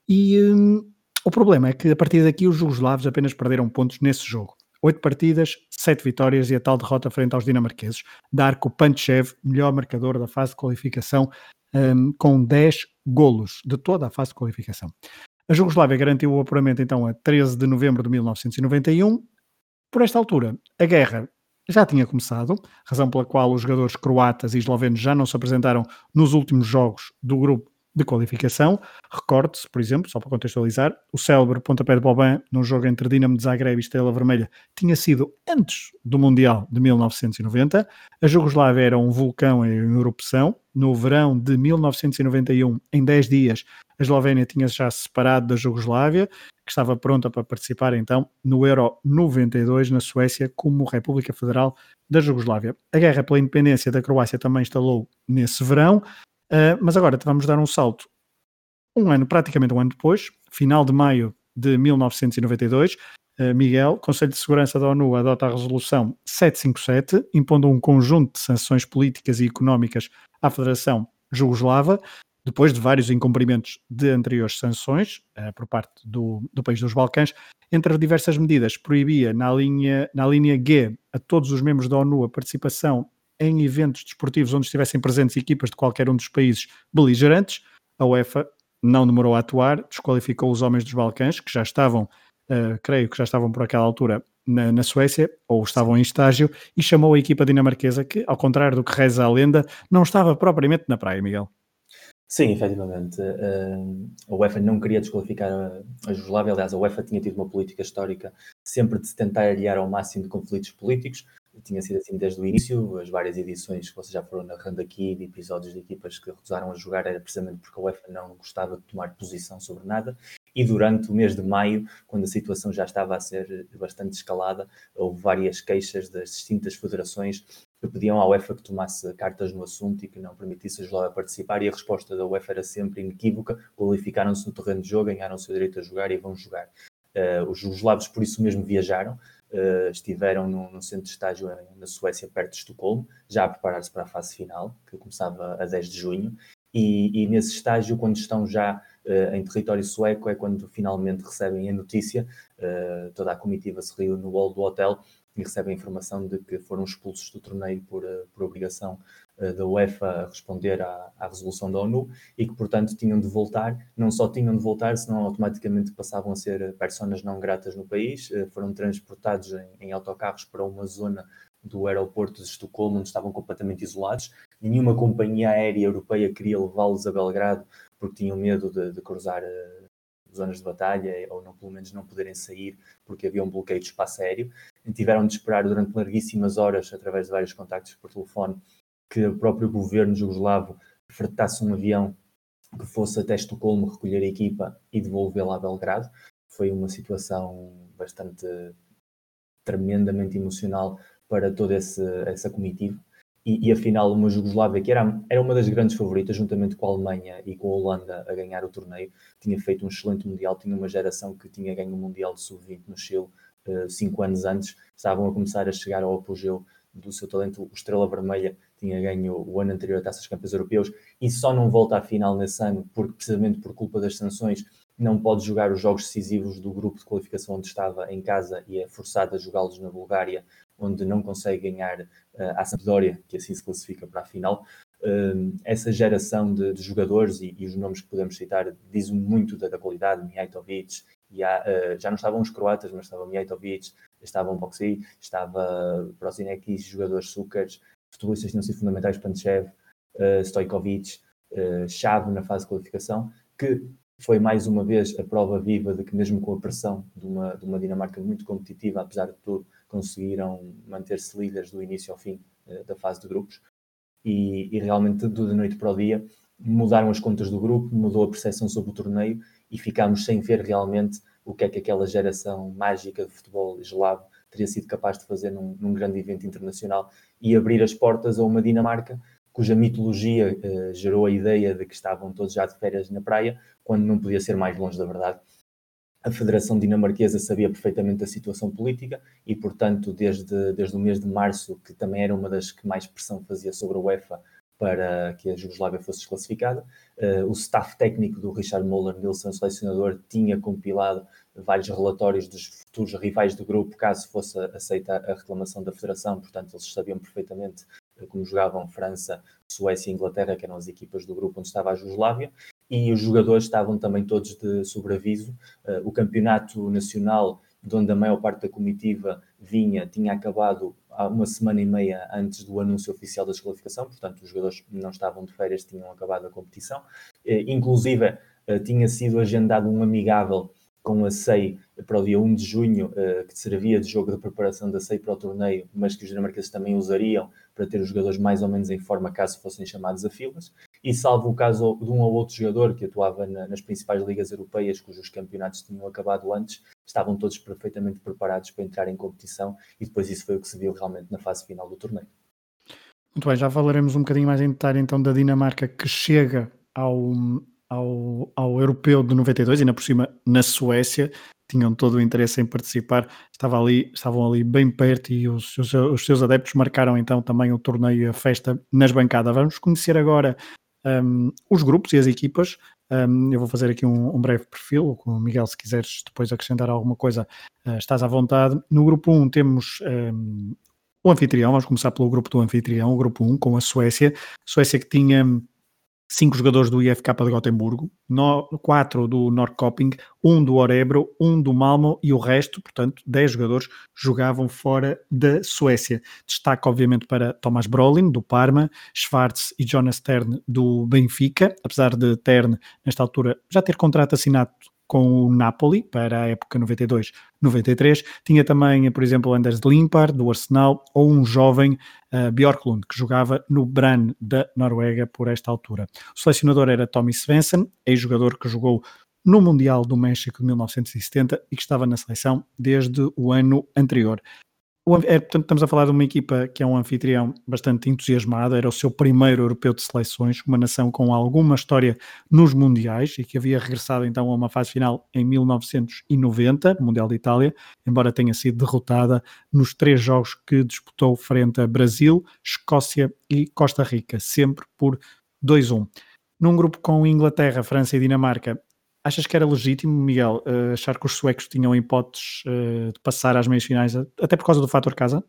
e hum, o problema é que a partir daqui os jugoslavos apenas perderam pontos nesse jogo. Oito partidas, sete vitórias e a tal derrota frente aos dinamarqueses. Darko Panchev, melhor marcador da fase de qualificação, um, com 10 golos de toda a fase de qualificação. A Jugoslávia garantiu o apuramento então a 13 de novembro de 1991 por esta altura, a guerra já tinha começado, razão pela qual os jogadores croatas e eslovenos já não se apresentaram nos últimos jogos do grupo de qualificação. Recorde-se, por exemplo, só para contextualizar, o célebre pontapé de Boban num jogo entre Dinamo de Zagreb e Estrela Vermelha tinha sido antes do Mundial de 1990. A Jugoslávia era um vulcão em erupção. No verão de 1991, em 10 dias, a Eslovénia tinha já se separado da Jugoslávia, que estava pronta para participar então no Euro 92 na Suécia como República Federal da Jugoslávia. A guerra pela independência da Croácia também instalou nesse verão. Uh, mas agora vamos dar um salto um ano, praticamente um ano depois, final de maio de 1992, uh, Miguel, Conselho de Segurança da ONU adota a resolução 757, impondo um conjunto de sanções políticas e económicas à Federação Jugoslava, depois de vários incumprimentos de anteriores sanções uh, por parte do, do país dos Balcãs. Entre diversas medidas, proibia na linha, na linha G a todos os membros da ONU a participação em eventos desportivos onde estivessem presentes equipas de qualquer um dos países beligerantes. A UEFA não demorou a atuar, desqualificou os homens dos Balcãs, que já estavam uh, creio que já estavam por aquela altura na, na, Suécia, ou estavam em estágio, e chamou a equipa dinamarquesa, que, ao contrário do que reza a lenda, não estava propriamente na praia, Miguel. Sim, efetivamente. Uh, a UEFA não queria desqualificar a, a Jugoslávia. Aliás, a UEFA tinha tido uma política histórica sempre de se tentar aliar ao máximo de conflitos políticos. Tinha sido assim desde o início. As várias edições que vocês já foram narrando aqui, de episódios de equipas que recusaram a jogar, era precisamente porque a UEFA não gostava de tomar posição sobre nada. E durante o mês de maio, quando a situação já estava a ser bastante escalada, houve várias queixas das distintas federações que pediam à UEFA que tomasse cartas no assunto e que não permitisse a Jugoslávia participar, e a resposta da UEFA era sempre inequívoca: qualificaram-se no terreno de jogo, ganharam o seu direito a jogar e vão jogar. Uh, os jugoslavos, por isso mesmo, viajaram, uh, estiveram no, centro de estágio na Suécia, perto de Estocolmo, já a preparar-se para a fase final, que começava a 10 de junho, e, e nesse estágio, quando estão já uh, em território sueco, é quando finalmente recebem a notícia. toda a comitiva se reúne no hall do hotel e recebem a informação de que foram expulsos do torneio por, por obrigação da UEFA a responder à, à, resolução da ONU e que, portanto, tinham de voltar. Não só tinham de voltar, senão automaticamente passavam a ser personas não gratas no país. Eh, foram transportados em, em autocarros para uma zona do aeroporto de Estocolmo, onde estavam completamente isolados. Nenhuma companhia aérea europeia queria levá-los a Belgrado porque tinham medo de, de cruzar zonas de batalha ou não, pelo menos não poderem sair porque havia um bloqueio de espaço aéreo. E tiveram de esperar durante larguíssimas horas, através de vários contactos por telefone, que o próprio governo jugoslavo fretasse um avião que fosse até Estocolmo recolher a equipa e devolvê-la a Belgrado. Foi uma situação bastante tremendamente emocional para toda essa comitiva e, e afinal uma Jugoslávia que era, era uma das grandes favoritas, juntamente com a Alemanha e com a Holanda, a ganhar o torneio, tinha feito um excelente Mundial, tinha uma geração que tinha ganho o Mundial de Sub-20 no Chile uh, cinco anos antes, estavam a começar a chegar ao apogeu do seu talento. O Estrela Vermelha tinha ganho o ano anterior a Taças Campeões Europeus e só não volta à final nesse ano, porque precisamente por culpa das sanções não pode jogar os jogos decisivos do grupo de qualificação onde estava em casa e é forçado a jogá-los na Bulgária onde não consegue ganhar uh, à Sampdoria, que assim se classifica para a final. Uh, essa geração de, de jogadores e, e, os nomes que podemos citar dizem muito da, da qualidade, Mijatovic, e há, uh, já não estavam os croatas, mas estava Mijatovic, estava um Boxy, estava Prosinekis, jogadores Sukars, futebolistas tinham sido fundamentais, Panchev, uh, Stojkovic, uh, chave na fase de qualificação, que foi mais uma vez a prova viva de que mesmo com a pressão de uma, de uma Dinamarca muito competitiva, apesar de tudo, conseguiram manter-se líderes do início ao fim uh, da fase de grupos. E, e, realmente do da noite para o dia mudaram as contas do grupo, mudou a percepção sobre o torneio e ficámos sem ver realmente o que é que aquela geração mágica de futebol eslavo teria sido capaz de fazer num, num grande evento internacional e abrir as portas a uma Dinamarca cuja mitologia uh, gerou a ideia de que estavam todos já de férias na praia, quando não podia ser mais longe da verdade. A Federação Dinamarquesa sabia perfeitamente a situação política e, portanto, desde, desde o mês de março, que também era uma das que mais pressão fazia sobre a UEFA para que a Jugoslávia fosse desclassificada, uh, o staff técnico do Richard Moller Nilsson, selecionador, tinha compilado vários relatórios dos futuros rivais do grupo, caso fosse aceita a reclamação da Federação, portanto, eles sabiam perfeitamente eh, como jogavam França, Suécia e Inglaterra, que eram as equipas do grupo onde estava a Jugoslávia, e os jogadores estavam também todos de sobreaviso. Uh, o campeonato nacional, de onde a maior parte da comitiva vinha, tinha acabado há uma semana e meia antes do anúncio oficial da desqualificação, portanto, os jogadores não estavam de férias, tinham acabado a competição. Uh, inclusive, tinha sido agendado um amigável com a SEI para o dia 1 de junho, uh, que servia de jogo de preparação da SEI para o torneio, mas que os dinamarqueses também usariam para ter os jogadores mais ou menos em forma caso fossem chamados a filas. E salvo o caso de um ou outro jogador que atuava na, nas principais ligas europeias, cujos campeonatos tinham acabado antes, estavam todos perfeitamente preparados para entrar em competição e depois isso foi o que se viu realmente na fase final do torneio. Muito bem, já falaremos um bocadinho mais em detalhe então da Dinamarca que chega ao, ao, ao europeu de 92, ainda por cima na Suécia, tinham todo o interesse em participar, Estava ali, estavam ali bem perto e os, os, os seus adeptos marcaram então também o torneio e a festa nas bancadas. Vamos conhecer agora um, os grupos e as equipas. Um, eu vou fazer aqui um, um, breve perfil, com o Miguel, se quiseres depois acrescentar alguma coisa, uh, estás à vontade. No grupo 1 temos o anfitrião, vamos começar pelo grupo do anfitrião, o grupo 1, com a Suécia. Suécia que tinha cinco jogadores do IFK de Gotemburgo, no, quatro do Norrköping, um do Orebro, um do Malmo e o resto, portanto, dez jogadores jogavam fora da Suécia. Destaque, obviamente, para Thomas Brolin, do Parma, Schwartz e Jonas Tern, do Benfica, apesar de Tern, nesta altura, já ter contrato assinado com o Napoli para a época 92-93. Tinha também, por exemplo, Anders Limpar, do Arsenal, ou um jovem uh, que jogava no Brann da Noruega por esta altura. O selecionador era Tommy Svensson, ex-jogador que jogou no Mundial do México de 1970 e que estava na seleção desde o ano anterior. É, portanto, estamos a falar de uma equipa que é um anfitrião bastante entusiasmado, era o seu primeiro europeu de seleções, uma nação com alguma história nos mundiais e que havia regressado então a uma fase final em 1990, no Mundial de Itália, embora tenha sido derrotada nos três jogos que disputou frente a Brasil, Escócia e Costa Rica, sempre por 2-1. Num grupo com Inglaterra, França e Dinamarca, Achas que era legítimo, Miguel, uh, achar que os suecos tinham hipóteses uh, de passar às meias finais, até por causa do fator casa?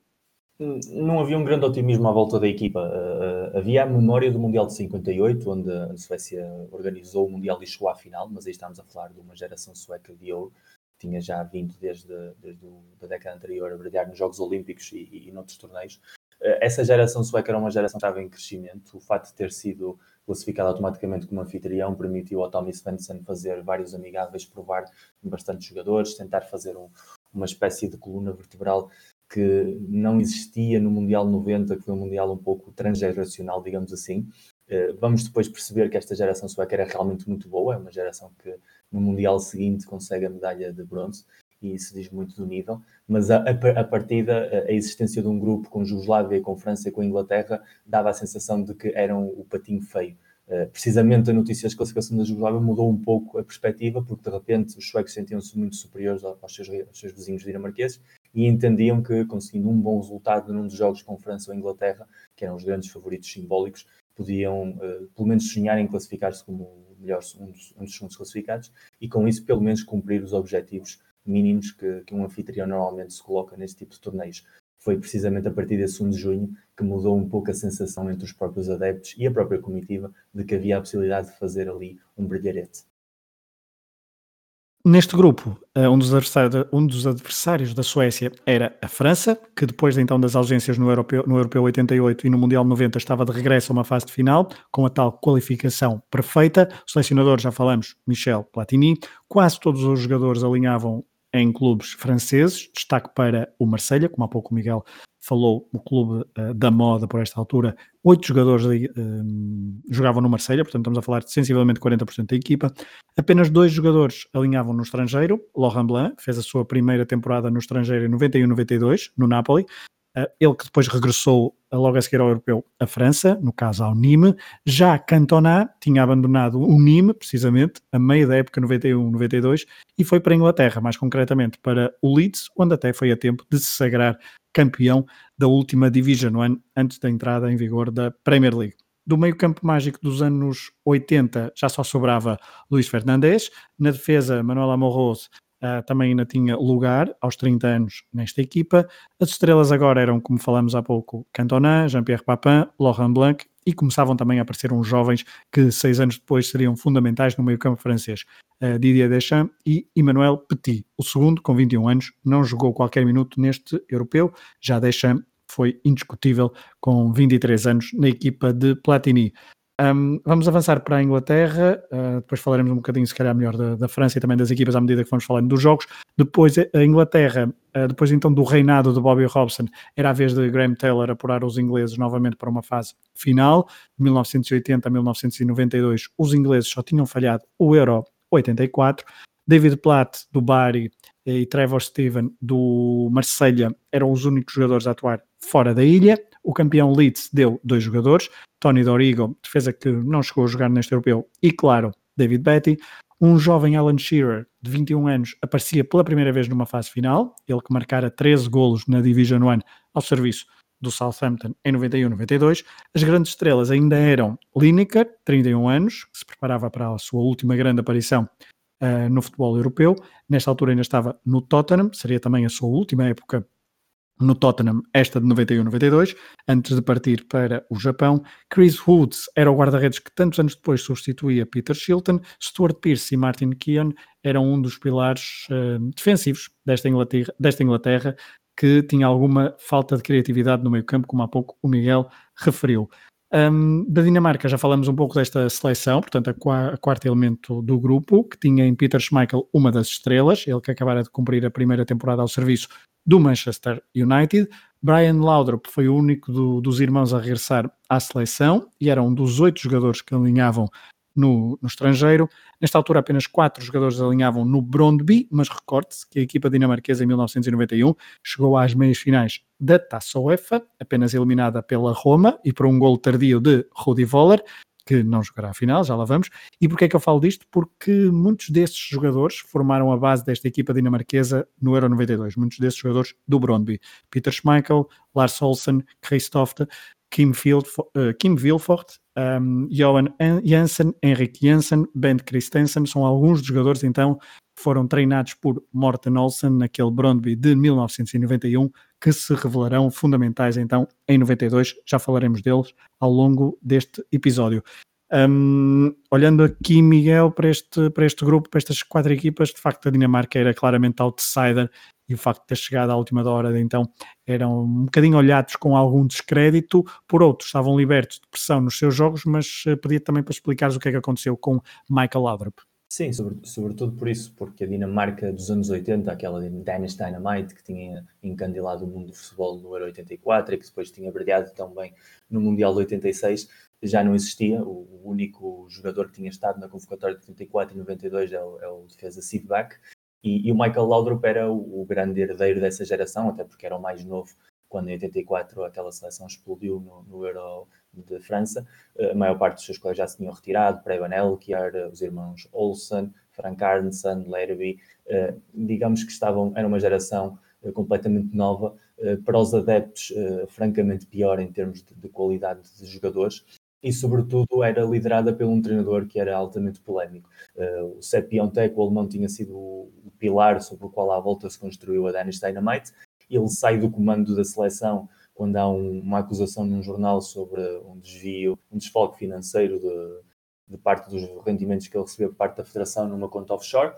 Não havia um grande otimismo à volta da equipa. Uh, havia a memória do Mundial de 58, onde a Suécia organizou o Mundial e chegou à final, mas aí estamos a falar de uma geração sueca de ouro, que tinha já vindo desde, desde a década anterior a brilhar nos Jogos Olímpicos e, e, e noutros torneios. essa geração sueca era uma geração que estava em crescimento. O facto de ter sido classificado automaticamente como anfitrião, permitiu ao Tommy Svensson fazer vários amigáveis, provar bastantes jogadores, tentar fazer um, uma espécie de coluna vertebral que não existia no Mundial 90, que foi um Mundial um pouco transgeracional, digamos assim. Eh, vamos depois perceber que esta geração sueca era realmente muito boa, é uma geração que no Mundial seguinte consegue a medalha de bronze e isso diz muito do nível, mas a, a, partida, a existência de um grupo com Jugoslávia, com França e com Inglaterra, dava a sensação de que eram o patinho feio. Uh, precisamente a notícia de classificação da Jugoslávia mudou um pouco a perspectiva, porque de repente os suecos sentiam-se muito superiores aos seus, aos seus vizinhos dinamarqueses e entendiam que, conseguindo um bom resultado num dos jogos com França ou Inglaterra, que eram os grandes favoritos simbólicos, podiam uh, pelo menos sonhar em classificar-se como melhor, um, dos, um dos segundos classificados e com isso pelo menos cumprir os objetivos mínimos que, que um anfitrião normalmente se coloca neste tipo de torneios. Foi precisamente a partir desse 1 de junho que mudou um pouco a sensação entre os próprios adeptos e a própria comitiva de que havia a possibilidade de fazer ali um brilharete. Neste grupo, eh, um dos, um dos, adversários da Suécia era a França, que depois então das ausências no Europeu, no Europeu 88 e no Mundial 90 estava de regresso a uma fase de final, com a tal qualificação perfeita. O selecionador, já falamos, Michel Platini. Quase todos os jogadores alinhavam em clubes franceses, destaque para o Marselha, como há pouco o Miguel falou, o clube uh, da moda por esta altura, oito jogadores uh, jogavam no Marselha, portanto estamos a falar de sensivelmente 40% da equipa, apenas dois jogadores alinhavam no estrangeiro, Laurent Blanc fez a sua primeira temporada no estrangeiro em 91-92, no Napoli, ele que depois regressou logo a seguir ao europeu a França, no caso ao Nîmes. Já Cantona tinha abandonado o Nîmes, precisamente, a meio da época 91-92, e foi para a Inglaterra, mais concretamente para o Leeds, onde até foi a tempo de se sagrar campeão da última Division One, antes da entrada em vigor da Premier League. Do meio campo mágico dos anos 80 já só sobrava Luís Fernandes, na defesa Manuel Amorroso Uh, também ainda tinha lugar aos 30 anos nesta equipa. As estrelas agora eram, como falamos há pouco, Cantona, Jean-Pierre Papin, Laurent Blanc e começavam também a aparecer uns jovens que seis anos depois seriam fundamentais no meio-campo francês. Uh, Didier Deschamps e Emmanuel Petit. O segundo, com 21 anos, não jogou qualquer minuto neste europeu. Já Deschamps foi indiscutível com 23 anos na equipa de Platini. Um, vamos avançar para a Inglaterra, uh, depois falaremos um bocadinho, se calhar, melhor da, da, França e também das equipas à medida que vamos falando dos jogos. Depois, a Inglaterra, uh, depois então do reinado de Bobby Robson, era a vez de Graham Taylor apurar os ingleses novamente para uma fase final. De 1980 a 1992, os ingleses só tinham falhado o Euro 84. David Platt, do Bari, e Trevor Steven, do Marselha eram os únicos jogadores a atuar fora da ilha. O campeão Leeds deu dois jogadores, Tony Dorigo, defesa que não chegou a jogar neste europeu, e claro, David Betty. Um jovem Alan Shearer, de 21 anos, aparecia pela primeira vez numa fase final, ele que marcara 13 golos na Division 1 ao serviço do Southampton em 91-92. As grandes estrelas ainda eram Lineker, 31 anos, que se preparava para a sua última grande aparição uh, no futebol europeu. Nesta altura ainda estava no Tottenham, seria também a sua última época no Tottenham, esta de 91-92, antes de partir para o Japão. Chris Woods era o guarda-redes que tantos anos depois substituía Peter Shilton. Stuart Pearce e Martin Keown eram um dos pilares uh, defensivos desta Inglaterra, desta Inglaterra, que tinha alguma falta de criatividade no meio campo, como há pouco o Miguel referiu. Um, da Dinamarca já falamos um pouco desta seleção, portanto a, a quarto elemento do grupo, que tinha em Peter Schmeichel uma das estrelas, ele que acabara de cumprir a primeira temporada ao serviço do Manchester United. Brian Laudrup foi o único do, dos irmãos a regressar à seleção e era um dos oito jogadores que alinhavam no, no, estrangeiro. Nesta altura, apenas quatro jogadores alinhavam no Brondby, mas recorde-se que a equipa dinamarquesa em 1991 chegou às meias finais da Taça UEFA, apenas eliminada pela Roma e por um gol tardio de Rudi Voller, que não jogará a final, já lá vamos. E porquê é que eu falo disto? Porque muitos desses jogadores formaram a base desta equipa dinamarquesa no Euro 92, muitos desses jogadores do Brondby. Peter Schmeichel, Lars Olsen, Christophe, Kim, Field, uh, Kim Vilfort, um, Johan Janssen, Henrik Janssen, Bent Christensen, são alguns dos jogadores então que foram treinados por Morten Olsen naquele Brondby de 1991 que se revelarão fundamentais então em 92, já falaremos deles ao longo deste episódio. Um, olhando aqui, Miguel, para este, para este grupo, para estas quatro equipas, de facto a Dinamarca era claramente outsider e o facto de ter chegado à última hora, então, eram um bocadinho olhados com algum descrédito, por outros estavam libertos de pressão nos seus jogos, mas uh, pedia também para explicares o que é que aconteceu com Michael Laudrup. Sim, sobre, sobretudo por isso, porque a Dinamarca dos anos 80, aquela Danish Dynamite, que tinha encandilado o mundo do futebol no Euro 84 e que depois tinha brilhado também no Mundial de 86, já não existia. O, único jogador que tinha estado na convocatória de 84 e 92 é o, é o defesa Sidback. E, e, o Michael Laudrup era o, o, grande herdeiro dessa geração, até porque era o mais novo quando em 84 aquela seleção explodiu no, no Euro de França, eh, a maior parte dos seus colegas já se tinham retirado, Preben Elkiar, os irmãos Olsen, Frank Arnson, Lerby, eh, digamos que estavam, era uma geração eh, completamente nova, para os adeptos francamente pior em termos de, de qualidade de jogadores, e sobretudo era liderada por um treinador que era altamente polémico. O Sepp Piontek, o alemão, tinha sido o, pilar sobre o qual à volta se construiu a Danish Dynamite. Ele sai do comando da seleção quando há um, uma acusação num jornal sobre um desvio, um desfoque financeiro de, de, parte dos rendimentos que ele recebeu por parte da Federação numa conta offshore.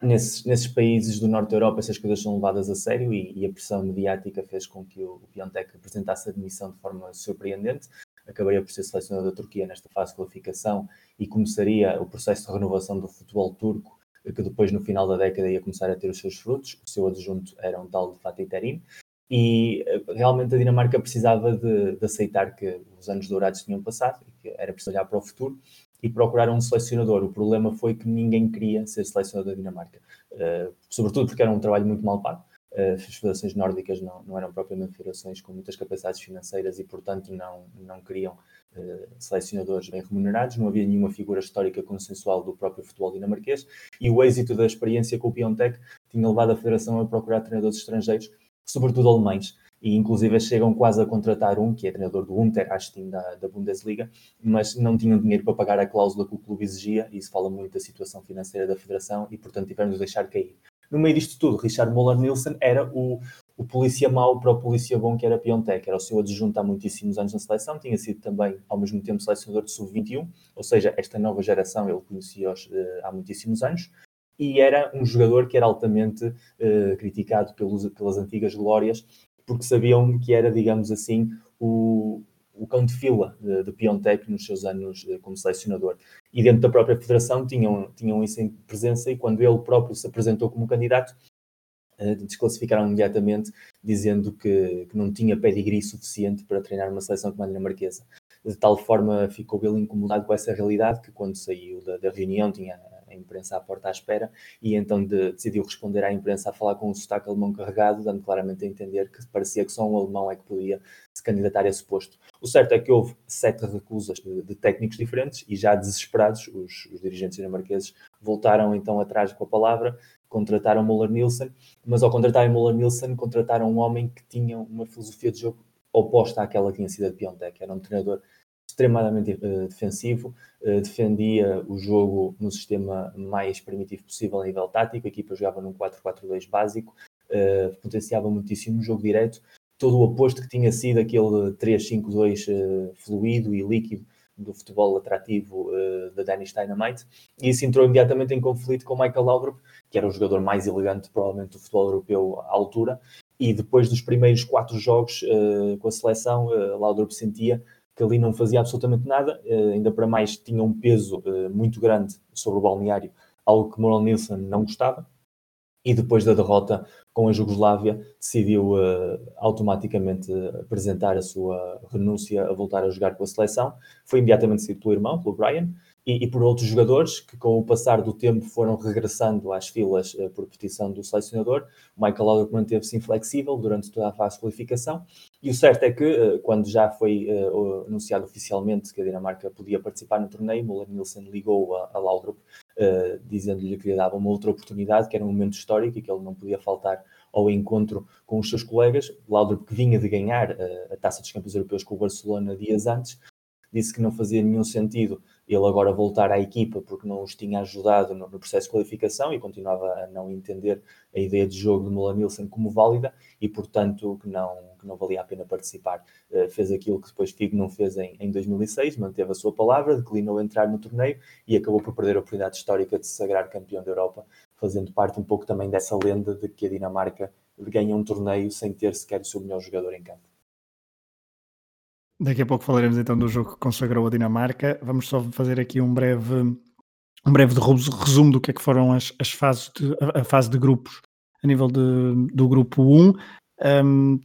Nesses, nesses países do norte da Europa essas coisas são levadas a sério e, e a pressão mediática fez com que o, o Piontek apresentasse a admissão de forma surpreendente. Acabaria por ser selecionador da Turquia nesta fase de qualificação e começaria o processo de renovação do futebol turco que depois no final da década ia começar a ter os seus frutos. O seu adjunto era um tal de Fatih Terim e eh, realmente a Dinamarca precisava de, de, aceitar que os anos dourados tinham passado e que era preciso olhar para o futuro e procurar um selecionador. O problema foi que ninguém queria ser selecionador da Dinamarca, uh, sobretudo porque era um trabalho muito mal pago. Uh, as federações nórdicas não, não, eram propriamente federações com muitas capacidades financeiras e, portanto, não, não queriam uh, selecionadores bem remunerados. Não havia nenhuma figura histórica consensual do próprio futebol dinamarquês e o êxito da experiência com o Piontek tinha levado a federação a procurar treinadores estrangeiros sobretudo alemães, e inclusive chegam quase a contratar um, que é treinador do Unterhaching da, da Bundesliga, mas não tinham dinheiro para pagar a cláusula que o clube exigia, e isso fala muito da situação financeira da federação, e portanto tiveram de deixar cair. No meio disto tudo, Richard Müller-Nielsen era o, o polícia mau para o polícia bom que era Piontek, era o seu adjunto há muitíssimos anos na seleção, tinha sido também ao mesmo tempo selecionador de sub-21, ou seja, esta nova geração ele conhecia-os uh, há muitíssimos anos, e era um jogador que era altamente uh, criticado pelos, pelas antigas glórias, porque sabiam que era, digamos assim, o, o cão de fila de, de Piontek nos seus anos uh, como selecionador. E dentro da própria federação tinham, tinham isso em presença, e quando ele próprio se apresentou como candidato, desclassificaram imediatamente, dizendo que, que não tinha pedigree suficiente para treinar uma seleção como a dinamarquesa. De tal forma ficou ele incomodado com essa realidade que, quando saiu da, da reunião, tinha imprensa à porta à espera, e então de, decidiu responder à imprensa a falar com um sotaque alemão carregado, dando claramente a entender que parecia que só um alemão é que podia se candidatar a esse posto. O certo é que houve sete recusas de, de técnicos diferentes e já desesperados, os, os dirigentes dinamarqueses voltaram então atrás com a palavra, contrataram Muller Nielsen, mas ao contratarem Muller Nielsen, contrataram um homem que tinha uma filosofia de jogo oposta àquela que tinha sido a de era um treinador extremadamente uh, defensivo, uh, defendia o jogo no sistema mais primitivo possível a nível tático, a equipa jogava num 4-4-2 básico, uh, potenciava muitíssimo no jogo direto. Todo o oposto que tinha sido aquele 3-5-2 uh, fluido e líquido do futebol atrativo uh, da Danish Dynamite, e isso entrou imediatamente em conflito com Michael Laudrup, que era o jogador mais elegante, provavelmente, do futebol europeu à altura, e depois dos primeiros quatro jogos uh, com a seleção, uh, Laudrup sentia que ali não fazia absolutamente nada, uh, ainda para mais tinha um peso muito grande sobre o balneário, algo que Moral Nielsen não gostava, e depois da derrota com a Jugoslávia decidiu uh, automaticamente apresentar a sua renúncia a voltar a jogar com a seleção. Foi imediatamente seguido pelo irmão, pelo Brian, e, e, por outros jogadores que, com o passar do tempo, foram regressando às filas uh, por petição do selecionador. O Michael Laudrup manteve-se inflexível durante toda a fase de qualificação. E o certo é que, uh, quando já foi anunciado oficialmente que a Dinamarca podia participar no torneio, Muller Nielsen ligou a, a Laudrup uh, dizendo-lhe que lhe dava uma outra oportunidade, que era um momento histórico e que ele não podia faltar ao encontro com os seus colegas. Laudrup, que vinha de ganhar uh, a Taça dos Campeões Europeus com o Barcelona dias antes, disse que não fazia nenhum sentido ele agora voltar à equipa porque não os tinha ajudado no, no, processo de qualificação e continuava a não entender a ideia de jogo de Mulan Nielsen como válida e, portanto, que não, que não valia a pena participar. Uh, fez aquilo que depois Figo não fez em, em 2006, manteve a sua palavra, declinou entrar no torneio e acabou por perder a oportunidade histórica de se sagrar campeão da Europa, fazendo parte um pouco também dessa lenda de que a Dinamarca ganha um torneio sem ter sequer o seu melhor jogador em campo. Daqui a pouco falaremos então do jogo que consagrou a Dinamarca. Vamos só fazer aqui um breve, um breve resumo do que é que foram as, as fases de, a, fase de grupos a nível de, do grupo 1. Um,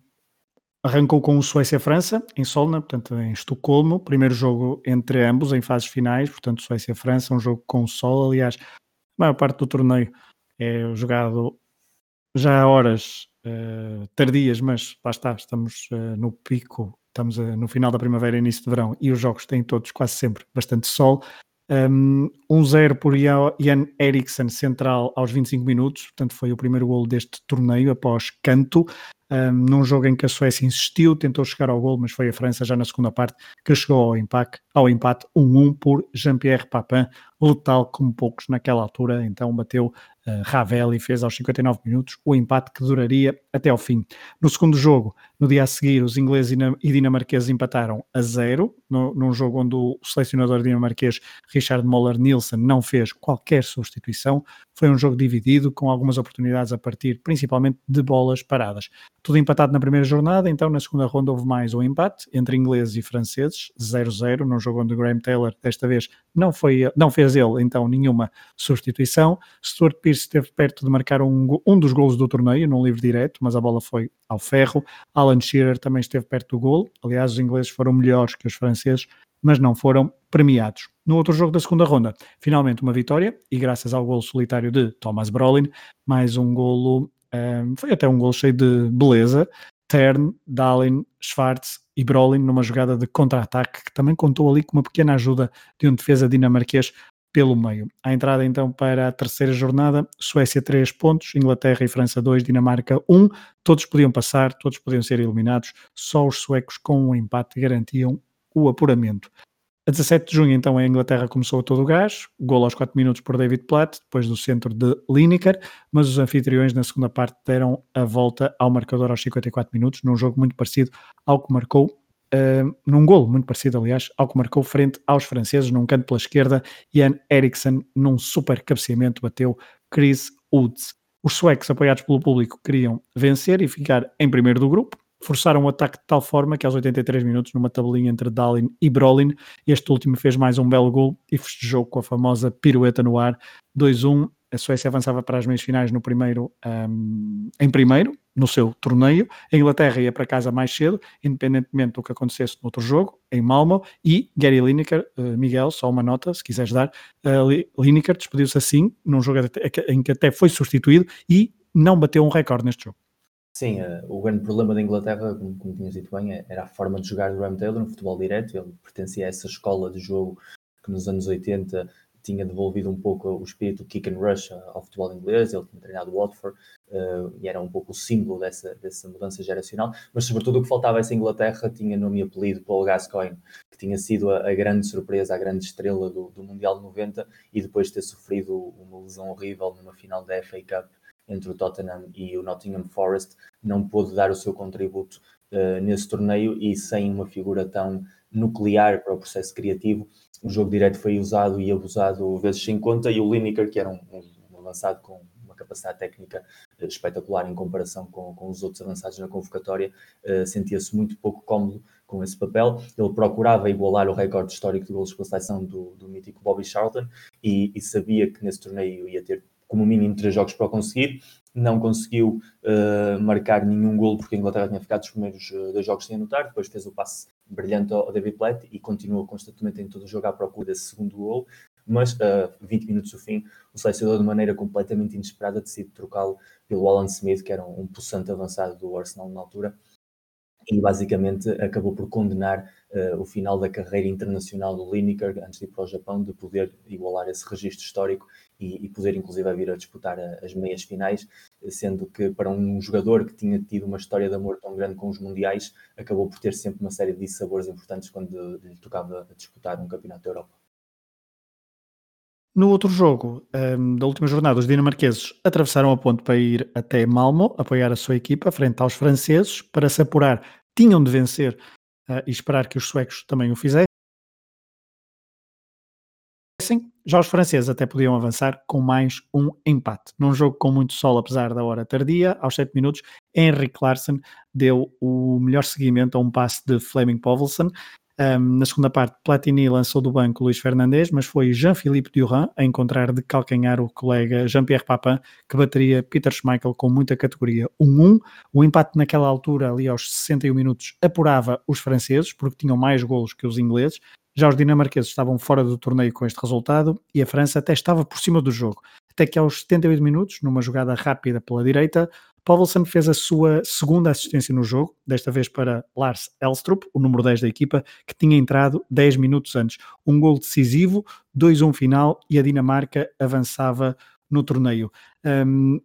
arrancou com o Suécia-França em Solna, portanto em Estocolmo. Primeiro jogo entre ambos em fases finais, portanto Suécia-França, um jogo com sol. Aliás, a maior parte do torneio é jogado já a horas uh, tardias, mas lá está, estamos uh, no pico estamos a, no final da primavera, início de verão, e os jogos têm todos quase sempre bastante sol. Um, 1-0 por Ian Eriksen, central, aos 25 minutos, portanto foi o primeiro golo deste torneio após canto um, num jogo em que a Suécia insistiu, tentou chegar ao gol, mas foi a França já na segunda parte que chegou ao empate, ao empate 1-1 por Jean-Pierre Papin, letal como poucos naquela altura, então bateu uh, Ravel e fez aos 59 minutos o empate que duraria até ao fim. No segundo jogo, no dia a seguir, os ingleses e dinamarqueses empataram a zero, no, num jogo onde o selecionador dinamarquês Richard Moller Nielsen não fez qualquer substituição. Foi um jogo dividido, com algumas oportunidades a partir principalmente de bolas paradas. Tudo empatado na primeira jornada, então na segunda ronda houve mais um empate entre ingleses e franceses, 0-0, num jogo onde Graham Taylor desta vez não, foi, não fez ele então nenhuma substituição. Stuart Pearce esteve perto de marcar um, um dos golos do torneio, num livre direto, mas a bola foi ao ferro. Alan Shearer também esteve perto do gol. Aliás, os ingleses foram melhores que os franceses, mas não foram premiados. No outro jogo da segunda ronda, finalmente uma vitória, e graças ao golo solitário de Thomas Brolin, mais um golo um, foi até um gol cheio de beleza. Tern, Dalin, Schwartz e Brolin numa jogada de contra-ataque que também contou ali com uma pequena ajuda de um defesa dinamarquês pelo meio. A entrada então para a terceira jornada, Suécia 3 pontos, Inglaterra e França 2, Dinamarca 1. Todos podiam passar, todos podiam ser eliminados, só os suecos com um empate garantiam o apuramento. A 17 de junho, então, a Inglaterra começou a todo o gás, gol aos 4 minutos por David Platt, depois do centro de Lineker, mas os anfitriões na segunda parte deram a volta ao marcador aos 54 minutos, num jogo muito parecido ao que marcou, uh, num golo muito parecido, aliás, ao que marcou frente aos franceses, num canto pela esquerda, Ian Eriksen, num super cabeceamento, bateu Chris Woods. Os suecos, apoiados pelo público, queriam vencer e ficar em primeiro do grupo, forçaram o ataque de tal forma que aos 83 minutos, numa tabelinha entre Dalin e Brolin, este último fez mais um belo gol e festejou com a famosa pirueta no ar, 2-1. A Suécia avançava para as meias finais no primeiro, um, em primeiro, no seu torneio. A Inglaterra ia para casa mais cedo, independentemente do que acontecesse no outro jogo, em Malmo. E Gary Lineker, uh, Miguel, só uma nota, se quiseres dar, uh, Lineker despediu-se assim, num jogo em que até foi substituído e não bateu um recorde neste jogo. Sim, uh, o grande problema da Inglaterra, como, como tinhas dito bem, era a forma de jogar do Graham Taylor no futebol direto. Ele pertencia a essa escola de jogo que nos anos 80 tinha devolvido um pouco o espírito kick and rush ao futebol inglês. Ele tinha treinado o Watford uh, e era um pouco o símbolo dessa, dessa mudança geracional. Mas, sobretudo, o que faltava essa Inglaterra tinha nome e apelido Paul Gascoigne, que tinha sido a, a grande surpresa, a grande estrela do, do Mundial de 90 e depois de ter sofrido uma lesão horrível numa final da FA Cup entre o Tottenham e o Nottingham Forest, não pôde dar o seu contributo uh, nesse torneio e sem uma figura tão nuclear para o processo criativo, o jogo direto foi usado e abusado vezes sem conta e o Lineker, que era um, um avançado com uma capacidade técnica uh, espetacular em comparação com, com, os outros avançados na convocatória, uh, sentia-se muito pouco cómodo com esse papel. Ele procurava igualar o recorde histórico de golos pela seleção do, do mítico Bobby Charlton e, e, sabia que nesse torneio ia ter como mínimo três jogos para conseguir. Não conseguiu uh, marcar nenhum gol porque a Inglaterra tinha ficado os primeiros uh, dois jogos sem anotar. Depois fez o passe brilhante ao David Platt e continua constantemente em todo o jogo à procura desse segundo gol. Mas, uh, 20 minutos do fim, o selecionador, de maneira completamente inesperada, decide trocá-lo pelo Alan Smith, que era um, um possante avançado do Arsenal na altura, e basicamente acabou por condenar uh, o final da carreira internacional do Lineker antes de ir para o Japão, de poder igualar esse registro histórico e, e poder inclusive vir a disputar a, as meias finais, sendo que para um jogador que tinha tido uma história de amor tão grande com os mundiais, acabou por ter sempre uma série de sabores importantes quando lhe tocava disputar um campeonato da Europa. No outro jogo um, da última jornada, os dinamarqueses atravessaram a ponte para ir até Malmo, apoiar a sua equipa frente aos franceses, para se apurar, tinham de vencer uh, e esperar que os suecos também o fizessem. Já os franceses até podiam avançar com mais um empate. Num jogo com muito sol, apesar da hora tardia, aos 7 minutos, Henrik Larsson deu o melhor seguimento a um passe de Fleming Povelsen, um, na segunda parte, Platini lançou do banco Luís Fernandes, mas foi Jean-Philippe Durand a encontrar de calcanhar o colega Jean-Pierre Papin, que bateria Peter Schmeichel com muita categoria 1-1. O empate naquela altura, ali aos 61 minutos, apurava os franceses, porque tinham mais golos que os ingleses. Já os dinamarqueses estavam fora do torneio com este resultado e a França até estava por cima do jogo. Até que aos 78 minutos, numa jogada rápida pela direita, Paulson fez a sua segunda assistência no jogo, desta vez para Lars Elstrup, o número 10 da equipa, que tinha entrado 10 minutos antes. Um gol decisivo, 2-1 final e a Dinamarca avançava no torneio. Um,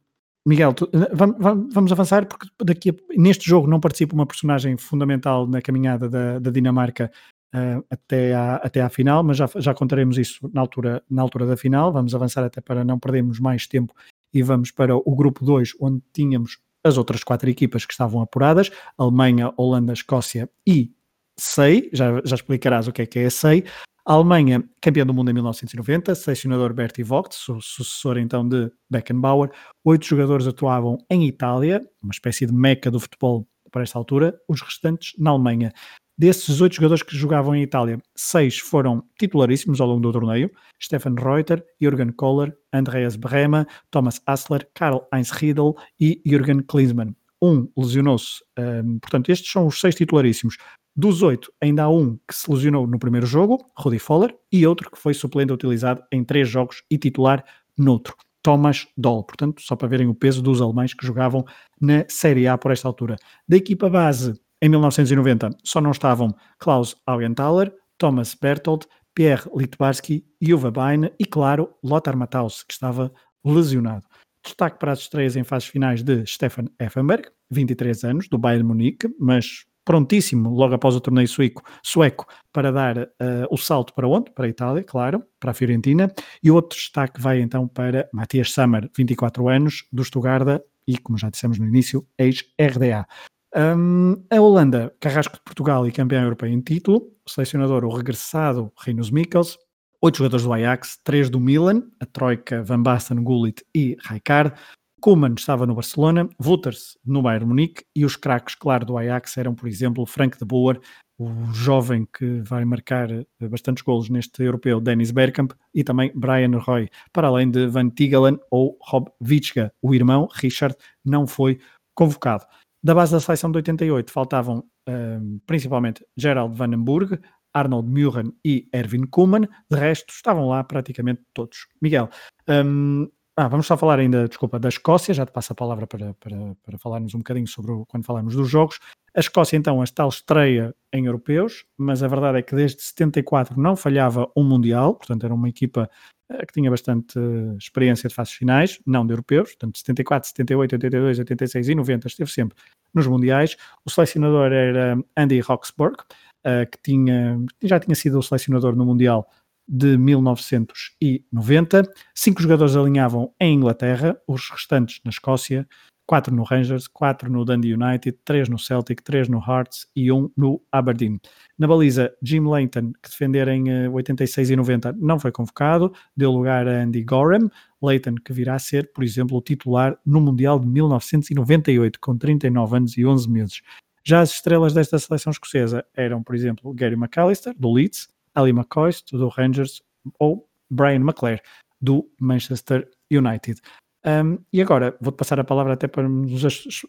Miguel, tu, vamos avançar porque daqui a, neste jogo não participa uma personagem fundamental na caminhada da, da Dinamarca uh, até, à, até à final, mas já, já contaremos isso na altura, na altura da final. Vamos avançar até para não perdermos mais tempo e vamos para o grupo 2, onde tínhamos as outras quatro equipas que estavam apuradas: Alemanha, Holanda, Escócia e SEI. Já, já explicarás o que é que é SEI. A Alemanha, campeã do mundo em 1990, selecionador Bertie Vogt, sucessor então de Beckenbauer. Oito jogadores atuavam em Itália, uma espécie de meca do futebol para esta altura, os restantes na Alemanha. Desses oito jogadores que jogavam em Itália, seis foram titularíssimos ao longo do torneio: Stefan Reuter, Jürgen Kohler, Andreas Brema, Thomas Assler, Karl-Heinz Riedel e Jürgen Klinsmann. Um lesionou-se, um, portanto, estes são os seis titularíssimos. Dos oito, ainda há um que se lesionou no primeiro jogo, Rudi Foller, e outro que foi suplente utilizado em três jogos e titular noutro. Thomas Doll. Portanto, só para verem o peso dos alemães que jogavam na Série A por esta altura. Da equipa base, em 1990 só não estavam Klaus Augenthaler, Thomas Berthold, Pierre Litbarski, Juva Bain e, claro, Lothar Matthaus, que estava lesionado. Destaque para as estreias em fases finais de Stefan Effenberg, 23 anos, do Bayern Munique, mas prontíssimo logo após o torneio sueco, sueco para dar uh, o salto para onde? Para a Itália, claro, para a Fiorentina. E outro destaque vai então para Matias Sammer, 24 anos, do Stuttgart e, como já dissemos no início, ex-RDA. Um, a Holanda, Carrasco de Portugal e campeão europeu em título. O selecionador, o regressado Rinus Mikkels. Oito jogadores do Ajax, três do Milan, a Troika, Van Basten, Gullit e Rijkaard. Koeman estava no Barcelona, Wouters no Bayern Munique e os craques, claro, do Ajax eram, por exemplo, Frank de Boer, o jovem que vai marcar eh, bastantes golos neste europeu, Dennis Bergkamp, e também Brian Roy, para além de Van Tigelen ou Rob Witschga. O irmão, Richard, não foi convocado. Da base da seleção de 88 faltavam um, principalmente Gerald Vandenburg, Arnold Muren e Erwin Koeman, de resto estavam lá praticamente todos. Miguel, um, ah, vamos só falar ainda, desculpa, da Escócia, já te passo a palavra para, para, para falarmos um bocadinho sobre o, quando falarmos dos jogos. A Escócia, então, a tal estreia em europeus, mas a verdade é que desde 74 não falhava um Mundial, portanto era uma equipa eh, que tinha bastante experiência de fases finais, não de europeus, portanto 74, 78, 82, 86 e 90 esteve sempre nos mundiais. O selecionador era Andy Roxburgh, uh, que tinha, já tinha sido o selecionador no Mundial de 1990. Cinco jogadores alinhavam em Inglaterra, os restantes na Escócia, 4 no Rangers, 4 no Dundee United, 3 no Celtic, 3 no Hearts e 1 no Aberdeen. Na baliza, Jim Leighton, que defender em 86 eh, e 90, não foi convocado, deu lugar a Andy Gorham. Leighton, que virá a ser, por exemplo, o titular no Mundial de 1998, com 39 anos e 11 meses. Já as estrelas desta seleção escocesa eram, por exemplo, Gary McAllister, do Leeds, Ali McCoist, do Rangers, ou Brian McClare, do Manchester United. Um, e agora vou-te passar a palavra até para nos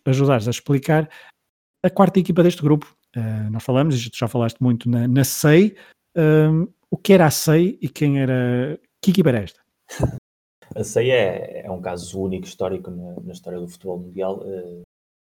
ajudares a explicar a quarta equipa deste grupo. Uh, nós falamos, e tu já falaste muito na, na SEI, um, o que era a SEI e quem era. Que equipa era esta? A SEI é, é um caso único histórico na, na história do futebol mundial, uh,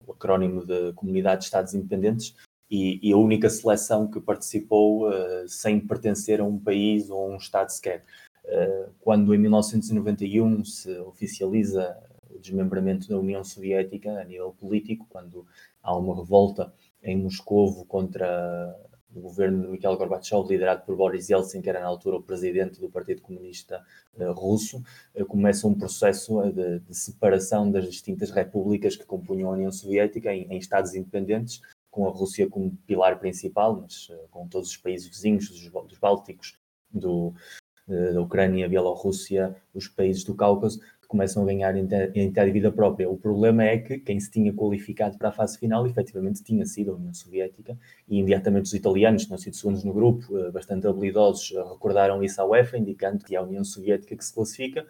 o acrónimo de Comunidade de Estados Independentes, e, e a única seleção que participou uh, sem pertencer a um país ou a um Estado sequer. Eh, quando em 1991 se oficializa o desmembramento da União Soviética a nível político, quando há uma revolta em Moscovo contra o governo de Mikhail Gorbachev, liderado por Boris Yeltsin, que era na altura o presidente do Partido Comunista uh, Russo, uh, começa um processo de, de, separação das distintas repúblicas que compunham a União Soviética em, em Estados independentes, com a Rússia como pilar principal, mas uh, com todos os países vizinhos, dos, dos Bálticos, do, eh, da Ucrânia, Bielorrússia, os países do Cáucaso, começam a ganhar identidade de vida própria. O problema é que quem se tinha qualificado para a fase final efetivamente tinha sido a União Soviética e imediatamente os italianos, que tinham sido segundos no grupo, eh, bastante habilidosos, eh, recordaram isso à UEFA, indicando que é a União Soviética que se classifica.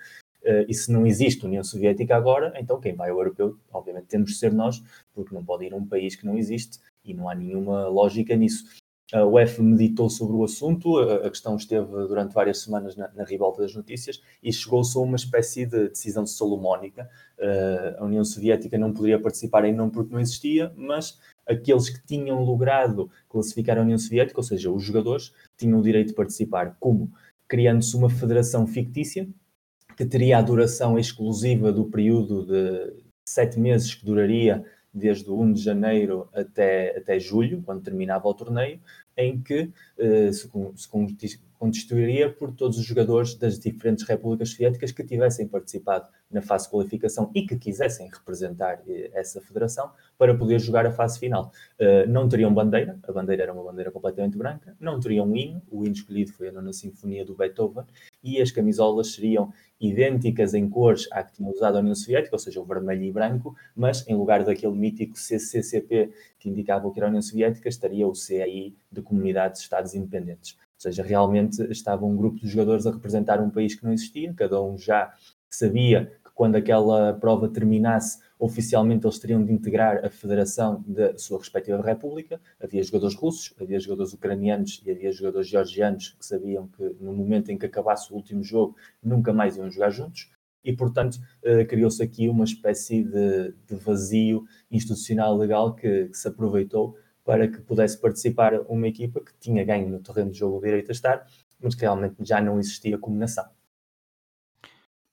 E se não existe União Soviética agora, então quem vai ao europeu, obviamente temos de ser nós, porque não pode ir a um país que não existe e não há nenhuma lógica nisso. A UEFA meditou sobre o assunto, a questão esteve durante várias semanas na, na ribalta das notícias e chegou-se a uma espécie de decisão salomónica. a União Soviética não poderia participar em não porque não existia, mas aqueles que tinham logrado classificar a União Soviética, ou seja, os jogadores, tinham o direito de participar. Como? Criando-se uma federação fictícia que teria a duração exclusiva do período de sete meses que duraria desde o 1 de janeiro até, até julho, quando terminava o torneio, em que uh, se, se constituiria por todos os jogadores das diferentes repúblicas soviéticas que tivessem participado na fase de qualificação e que quisessem representar uh, essa federação para poder jogar a fase final. Uh, não teriam bandeira, a bandeira era uma bandeira completamente branca, não teriam hino, o hino escolhido foi a nona sinfonia do Beethoven, e as camisolas seriam idênticas em cores à que tinha usado a União Soviética, ou seja, o vermelho e branco, mas em lugar daquele mítico CCCP que indicava que era a União Soviética, estaria o CAI de Comunidades de Estados Independentes. Ou seja, realmente estava um grupo de jogadores a representar um país que não existia, cada um já sabia quando aquela prova terminasse, oficialmente eles teriam de integrar a federação da sua respectiva república. Havia jogadores russos, havia jogadores ucranianos e havia jogadores georgianos que sabiam que no momento em que acabasse o último jogo nunca mais iam jogar juntos. E, portanto, uh, criou-se aqui uma espécie de, de vazio institucional legal que, que se aproveitou para que pudesse participar uma equipa que tinha ganho no terreno de jogo o direito a estar, mas que realmente já não existia como nação. O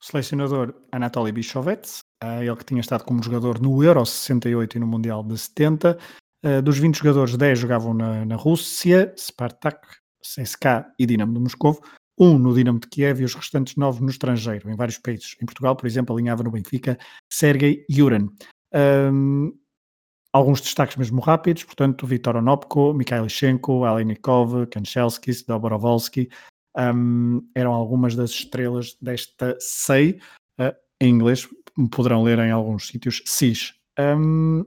selecionador Anatoly Bichovets, eh, ele que tinha estado como jogador no Euro 68 e no Mundial de 70, eh, dos 20 jogadores, 10 jogavam na, na Rússia, Spartak, CSKA e Dinamo de Moscou, um no Dinamo de Kiev e os restantes nove no estrangeiro, em vários países. Em Portugal, por exemplo, alinhava no Benfica Sergei Yuran. Um, alguns destaques mesmo rápidos, portanto, Vitor Onopko, Mikhail Shenko, Alenikov, Kanchelskis, Dobrovolsky, um, eram algumas das estrelas desta SEI, uh, em inglês, poderão ler em alguns sítios, SIS. Um,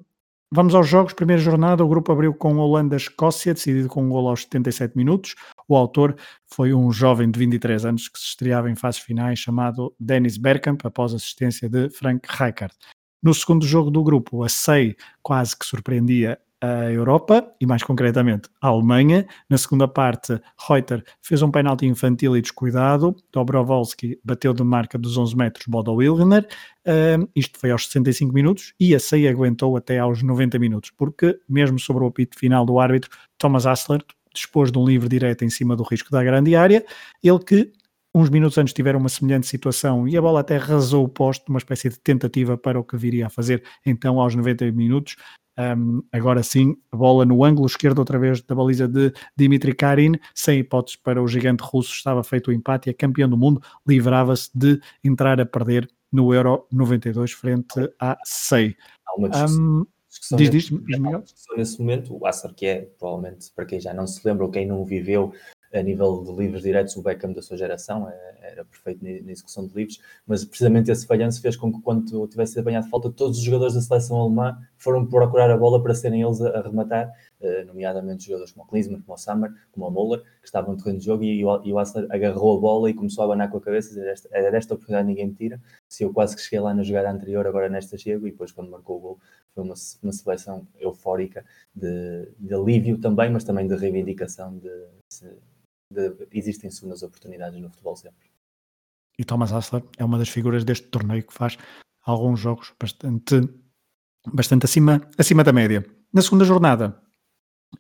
vamos aos jogos, primeira jornada, o grupo abriu com Holanda-Escócia, decidido com um gol aos 77 minutos, o autor foi um jovem de 23 anos que se estreava em fases finais chamado Dennis Bergkamp, após assistência de Frank Rijkaard. No segundo jogo do grupo, a SEI quase que surpreendia a Europa e mais concretamente a Alemanha. Na segunda parte, Reuter fez um penalti infantil e descuidado. Dobrovolski bateu de marca dos 11 metros Bodo Wilgner. Uh, isto foi aos 65 minutos e a SEI aguentou até aos 90 minutos, porque mesmo sobre o apito final do árbitro, Thomas Assler dispôs de um livre direto em cima do risco da grande área, ele que uns minutos antes tiveram uma semelhante situação e a bola até rasou o posto, uma espécie de tentativa para o que viria a fazer então aos 90 minutos. Um, agora sim, a bola no ângulo esquerdo, outra vez da baliza de Dimitri Karin, sem hipóteses para o gigante russo, estava feito o empate e a campeão do mundo livrava-se de entrar a perder no Euro 92 frente à SEI. Há uma discussão, um, discussão diz, diz, diz, nesse momento, o Assar que é, provavelmente, para quem já não se lembra ou quem não viveu a nível de livros diretos, o Beckham da sua geração, é, era perfeito na execução de livros, mas precisamente esse falhanço fez com que, quando tivesse apanhado falta, todos os jogadores da seleção alemã foram procurar a bola para serem eles a, rematar, uh, nomeadamente jogadores como o Klinsmann, como o Sammer, como o Muller, que estavam no terreno de jogo, e, o, e o agarrou a bola e começou a abanar com a cabeça, dizer, esta, era desta oportunidade ninguém me tira, se eu quase que cheguei lá na jogada anterior, agora nesta chego, e depois quando marcou o gol, foi uma, uma seleção eufórica de, de alívio também, mas também de reivindicação de de, existem segundas oportunidades no futebol sempre. E Thomas Hassler é uma das figuras deste torneio que faz alguns jogos bastante, bastante acima, acima da média. Na segunda jornada,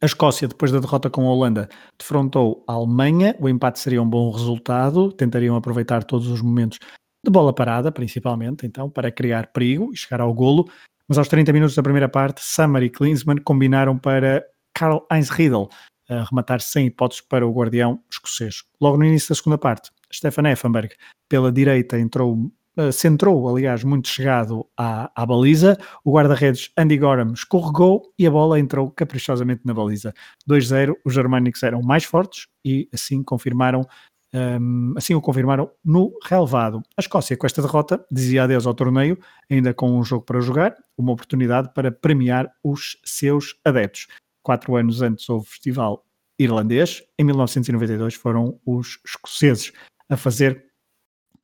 a Escócia, depois da derrota com a Holanda, defrontou a Alemanha. O empate seria um bom resultado. Tentariam aproveitar todos os momentos de bola parada, principalmente, então, para criar perigo e chegar ao golo. Mas aos 30 minutos da primeira parte, Summer e Klinsmann combinaram para Karl Heinz Riedel a rematar sem hipóteses para o guardião escocês. Logo no início da segunda parte, Stefan Effenberg, pela direita, entrou, uh, centrou, aliás, muito chegado à, à baliza. O guarda-redes Andy Gorham escorregou e a bola entrou caprichosamente na baliza. 2-0, os germânicos eram mais fortes e assim confirmaram um, assim o confirmaram no relevado. A Escócia, com esta derrota, dizia adeus ao torneio, ainda com um jogo para jogar, uma oportunidade para premiar os seus adeptos quatro anos antes houve festival irlandês, em 1992 foram os escoceses a fazer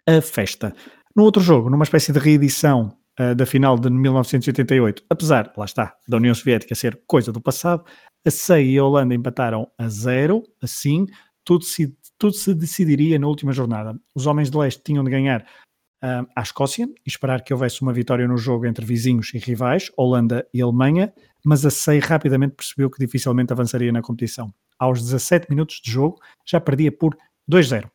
a festa. No outro jogo, numa espécie de reedição uh, da final de 1988, apesar, lá está, da União Soviética ser coisa do passado, a SEI e a Holanda empataram a zero, assim, tudo se, tudo se decidiria na última jornada. Os homens de leste tinham de ganhar à Escócia e esperar que houvesse uma vitória no jogo entre vizinhos e rivais, Holanda e Alemanha, mas a SEI rapidamente percebeu que dificilmente avançaria na competição. Aos 17 minutos de jogo, já perdia por 2-0.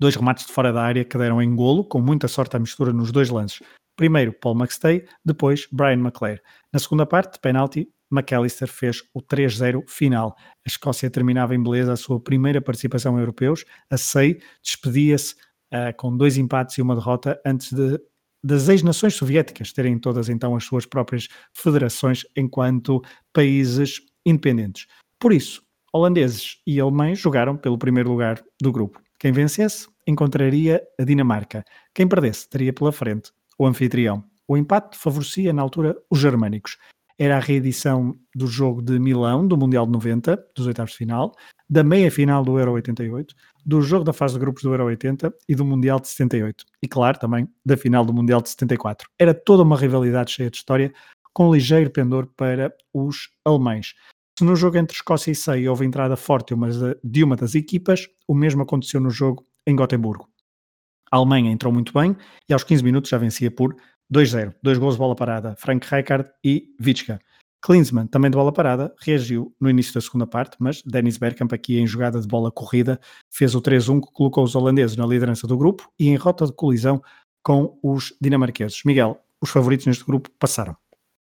Dois remates de fora da área que deram em golo, com muita sorte à mistura nos dois lances. Primeiro Paul McStay, depois Brian McClare. Na segunda parte, de penalti, McAllister fez o 3-0 final. A Escócia terminava em beleza a sua primeira participação em europeus. A SEI despedia-se uh, com dois empates e uma derrota antes de das ex-nações soviéticas terem todas então as suas próprias federações enquanto países independentes. Por isso, holandeses e alemães jogaram pelo primeiro lugar do grupo. Quem vencesse encontraria a Dinamarca. Quem perdesse teria pela frente o anfitrião. O empate favorecia na altura os germânicos. Era a reedição do jogo de Milão, do Mundial de 90, dos oitavos de final, da meia-final do Euro 88, do jogo da fase de grupos do Euro 80 e do Mundial de 78. E claro, também da final do Mundial de 74. Era toda uma rivalidade cheia de história, com ligeiro pendor para os alemães. Se no jogo entre Escócia e Sei houve entrada forte de uma das equipas, o mesmo aconteceu no jogo em Gotemburgo. A Alemanha entrou muito bem e aos 15 minutos já vencia por 2-0. Dois gols de bola parada, Frank Rijkaard e Witschka. Klinsmann, também de bola parada, reagiu no início da segunda parte, mas Dennis Bergkamp, aqui em jogada de bola corrida, fez o 3-1 que colocou os holandeses na liderança do grupo e em rota de colisão com os dinamarqueses. Miguel, os favoritos neste grupo passaram.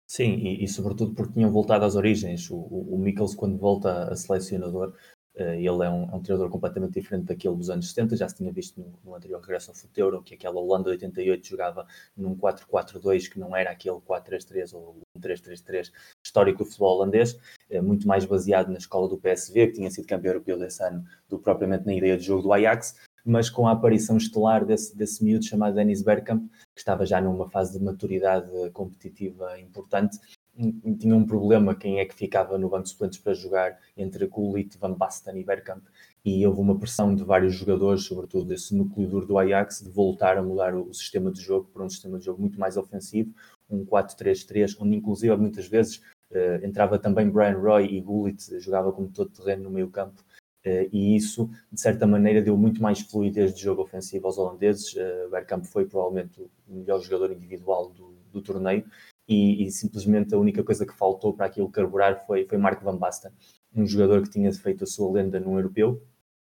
Sim, e, e sobretudo porque tinham voltado às origens. O, o, o Mikkels, quando volta a selecionador, ele é um, é um, treinador completamente diferente daquele dos anos 70, já se tinha visto no, no anterior regresso ao futuro, que aquela Holanda de 88 jogava num 4-4-2 que não era aquele 4-3-3 ou 3-3-3 histórico do futebol holandês, uh, muito mais baseado na escola do PSV, que tinha sido campeão europeu desse ano, do que propriamente na ideia de jogo do Ajax, mas com a aparição estelar desse, desse miúdo chamado Dennis Bergkamp, que estava já numa fase de maturidade competitiva importante tinha um problema quem é que ficava no banco de suplentes para jogar entre Gullit, Van Basten e Bergkamp. E houve uma pressão de vários jogadores, sobretudo desse núcleo duro do Ajax, de voltar a mudar o sistema de jogo para um sistema de jogo muito mais ofensivo, um 4-3-3, onde inclusive muitas vezes uh, entrava também Brian Roy e Gullit jogava como todo terreno no meio campo. Uh, e isso, de certa maneira, deu muito mais fluidez de jogo ofensivo aos holandeses. Uh, Bergkamp foi provavelmente o melhor jogador individual do, do torneio e, e, simplesmente a única coisa que faltou para aquilo carburar foi, foi Marco Van Basten, um jogador que tinha feito a sua lenda no europeu,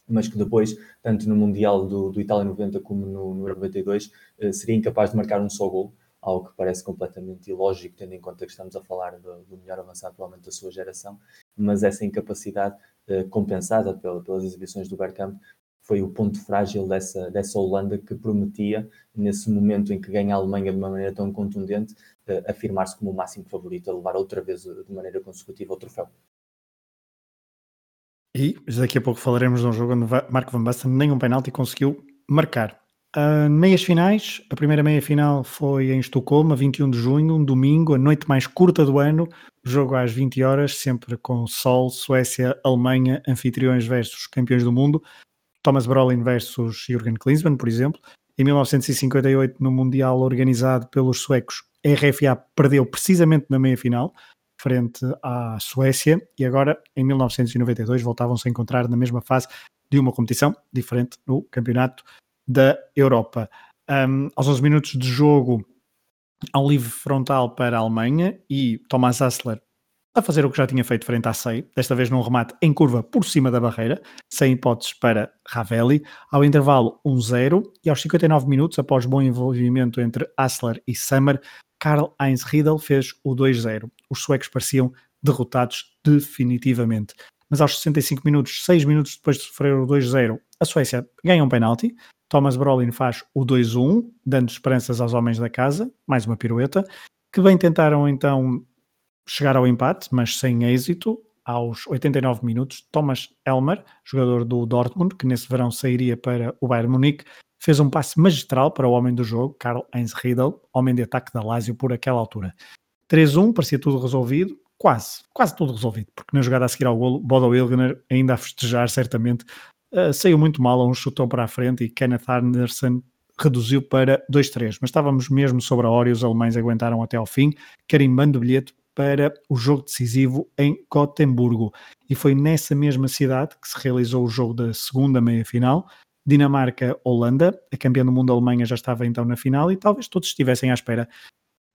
mas que depois, tanto no Mundial do, do Itália 90 como no, no 92, eh, seria incapaz de marcar um só gol, algo que parece completamente ilógico, tendo em conta que estamos a falar do, do melhor avançado, provavelmente, da sua geração, mas essa incapacidade uh, compensada pela, pelas exibições do Bergkamp foi o ponto frágil dessa, dessa Holanda que prometia, nesse momento em que ganha a Alemanha de uma maneira tão contundente, afirmar-se como o máximo favorito a levar outra vez de maneira consecutiva o troféu. E daqui a pouco falaremos de um jogo onde Marco Van Basten nem um penalti conseguiu marcar. Uh, meias finais, a primeira meia final foi em Estocolmo, a 21 de junho, um domingo, a noite mais curta do ano, jogo às 20 horas, sempre com sol, Suécia, Alemanha, anfitriões versus campeões do mundo, Thomas Brolin versus Jürgen Klinsmann, por exemplo. Em 1958, no Mundial organizado pelos suecos, a RFA perdeu precisamente na meia final, frente à Suécia, e agora, em 1992, voltavam-se a encontrar na mesma fase de uma competição diferente no Campeonato da Europa. Um, aos 11 minutos de jogo, há um livre frontal para a Alemanha e Thomas Hassler a fazer o que já tinha feito frente à SEI, desta vez num remate em curva por cima da barreira, sem hipóteses para Ravelli. Ao intervalo 1-0 e aos 59 minutos, após bom envolvimento entre Hassler e Sammer, Karl-Heinz Riedel fez o 2-0. Os suecos pareciam derrotados definitivamente. Mas aos 65 minutos, 6 minutos depois de sofrer o 2-0, a Suécia ganha um penalti, Thomas Brolin faz o 2-1, dando esperanças aos homens da casa, mais uma pirueta, que bem tentaram então chegar ao empate, mas sem êxito. Aos 89 minutos, Thomas Elmer, jogador do Dortmund, que nesse verão sairia para o Bayern Munique, fez um passe magistral para o homem do jogo, Karl-Heinz Riedel, homem de ataque da Lazio por aquela altura. 3-1, parecia tudo resolvido, quase, quase tudo resolvido, porque na jogada a seguir ao golo, Bodo Wilgner, ainda a festejar certamente, uh, saiu muito mal a um chutão para a frente e Kenneth Anderson reduziu para 2-3, mas estávamos mesmo sobre a hora e os alemães aguentaram até ao fim, carimbando o bilhete para o jogo decisivo em Gotemburgo. E foi nessa mesma cidade que se realizou o jogo da segunda meia-final. Dinamarca-Holanda, a campeã do mundo a Alemanha já estava então na final e talvez todos estivessem à espera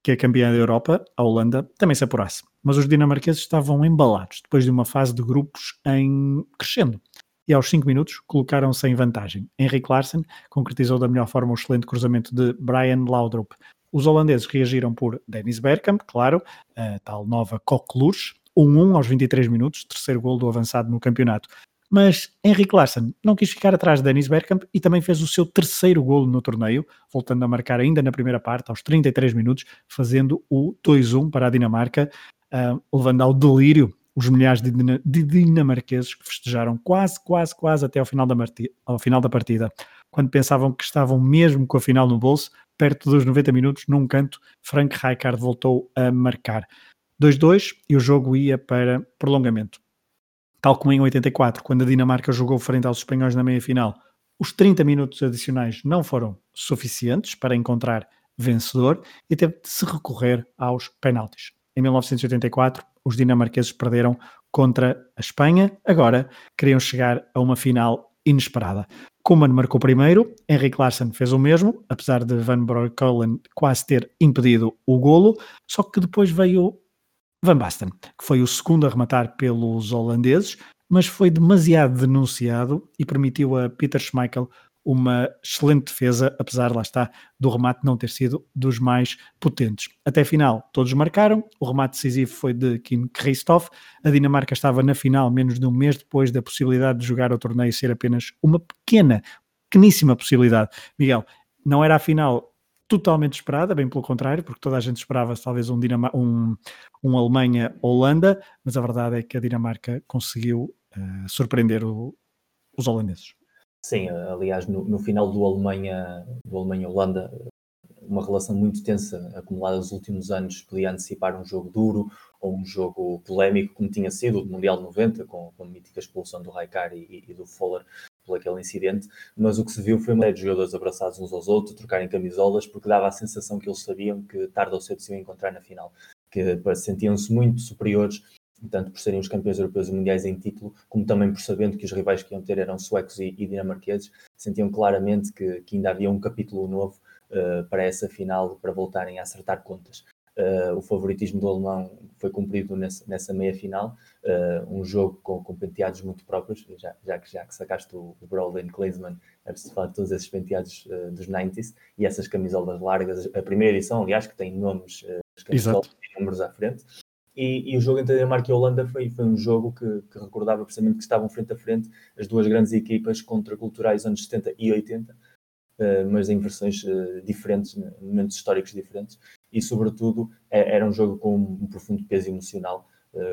que a campeã da Europa, a Holanda, também se apurasse. Mas os dinamarqueses estavam embalados depois de uma fase de grupos em crescendo e aos 5 minutos colocaram-se em vantagem. Henrik Larsen concretizou da melhor forma o excelente cruzamento de Brian Laudrup. Os holandeses reagiram por Dennis Bergkamp, claro, a tal nova coqueluche, 1-1 aos 23 minutos, terceiro gol do avançado no campeonato. Mas Henrik Larsson não quis ficar atrás de Dennis Bergkamp e também fez o seu terceiro golo no torneio, voltando a marcar ainda na primeira parte, aos 33 minutos, fazendo o 2-1 para a Dinamarca, uh, levando ao delírio os milhares de, de dinamarqueses que festejaram quase, quase, quase até ao final, da ao final da partida. Quando pensavam que estavam mesmo com a final no bolso, perto dos 90 minutos, num canto, Frank Rijkaard voltou a marcar. 2-2 e o jogo ia para prolongamento. Tal como em 84, quando a Dinamarca jogou frente aos espanhóis na meia-final, os 30 minutos adicionais não foram suficientes para encontrar vencedor e teve de se recorrer aos penaltis. Em 1984, os dinamarqueses perderam contra a Espanha, agora queriam chegar a uma final inesperada. Koeman marcou primeiro, Henrik Larsson fez o mesmo, apesar de Van Broekholen quase ter impedido o golo, só que depois veio Van Basten, que foi o segundo a rematar pelos holandeses, mas foi demasiado denunciado e permitiu a Peter Schmeichel uma excelente defesa, apesar, lá está, do remate não ter sido dos mais potentes. Até a final, todos marcaram, o remate decisivo foi de Kim Christoph, a Dinamarca estava na final menos de um mês depois da possibilidade de jogar o torneio ser apenas uma pequena, pequeníssima possibilidade. Miguel, não era a final totalmente esperada, bem pelo contrário, porque toda a gente esperava talvez um, Dinamar um, um Alemanha-Holanda, mas a verdade é que a Dinamarca conseguiu uh, surpreender o, os holandeses. Sim, aliás, no, no final do Alemanha, do Alemanha-Holanda, uma relação muito tensa acumulada nos últimos anos podia antecipar um jogo duro ou um jogo polémico, como tinha sido o Mundial de 90, com, com a mítica expulsão do Raikar e, e, do Foller por aquele incidente, mas o que se viu foi uma de jogadores abraçados uns aos outros, trocarem camisolas, porque dava a sensação que eles sabiam que tarde ou cedo se iam encontrar na final, que sentiam-se muito superiores tanto por serem os campeões europeus e mundiais em título, como também por sabendo que os rivais que iam ter eram suecos e, e dinamarqueses, sentiam claramente que, que, ainda havia um capítulo novo uh, para essa final, para voltarem a acertar contas. Uh, o favoritismo do alemão foi cumprido nessa, nessa meia final, uh, um jogo com, com penteados muito próprios, já, já, que, já que sacaste o, o Brolin Klinsmann, é preciso falar de todos esses penteados uh, dos 90s e essas camisolas largas. A primeira edição, aliás, que tem nomes, uh, as camisolas têm números à frente. E, e, o jogo entre a Dinamarca e a Holanda foi, foi um jogo que, que, recordava precisamente que estavam frente a frente as duas grandes equipas contraculturais anos 70 e 80, uh, mas em versões diferentes, momentos históricos diferentes. E, sobretudo, é, era um jogo com um, profundo peso emocional.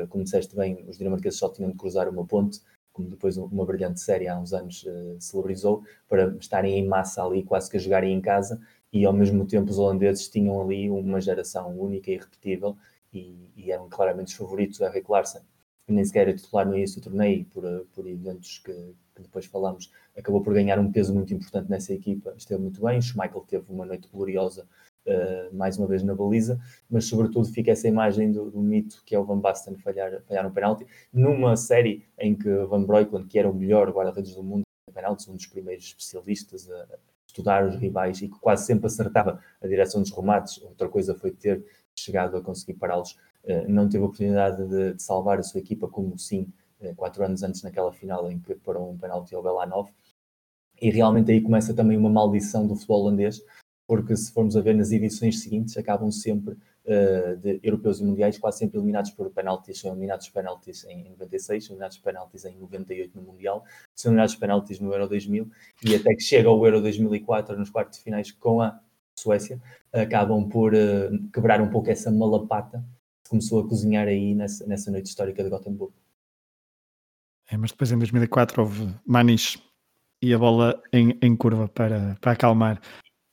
como disseste bem, os dinamarqueses só tinham de cruzar uma ponte como depois uma brilhante série há uns anos uh, celebrizou, para estarem em massa ali, quase que a jogarem em casa, e ao mesmo tempo os holandeses tinham ali uma geração única e irrepetível, e, e eram claramente os favoritos. A Rick Larsen nem sequer era titular no início do torneio, por, eh, por eventos que, que, depois falamos, acabou por ganhar um peso muito importante nessa equipa, esteve muito bem. Schmeichel teve uma noite gloriosa uh, mais uma vez na baliza, mas sobretudo fica essa imagem do, do mito que é o Van Basten falhar, falhar um penalti, numa série em que Van Breukelen, que era o melhor guarda-redes do mundo em penaltis, um dos primeiros especialistas a estudar os rivais e que quase sempre acertava a direção dos remates, outra coisa foi ter chegado a conseguir pará-los, uh, não teve a oportunidade de, de, salvar a sua equipa, como sim, uh, quatro anos antes naquela final em que parou um penalti ao Belanov, e realmente aí começa também uma maldição do futebol holandês, porque se formos a ver nas edições seguintes, acabam sempre uh, de europeus e mundiais quase sempre eliminados por penaltis, são eliminados penaltis em 96, são eliminados penaltis em 98 no Mundial, são eliminados penaltis no Euro 2000 e até que chega ao Euro 2004 nos quartos de finais com a Suécia, acabam por uh, quebrar um pouco essa malapata que começou a cozinhar aí nessa, nessa noite histórica de Gothenburg. É, mas depois em 2004 houve Manis e a bola em, em curva para, para acalmar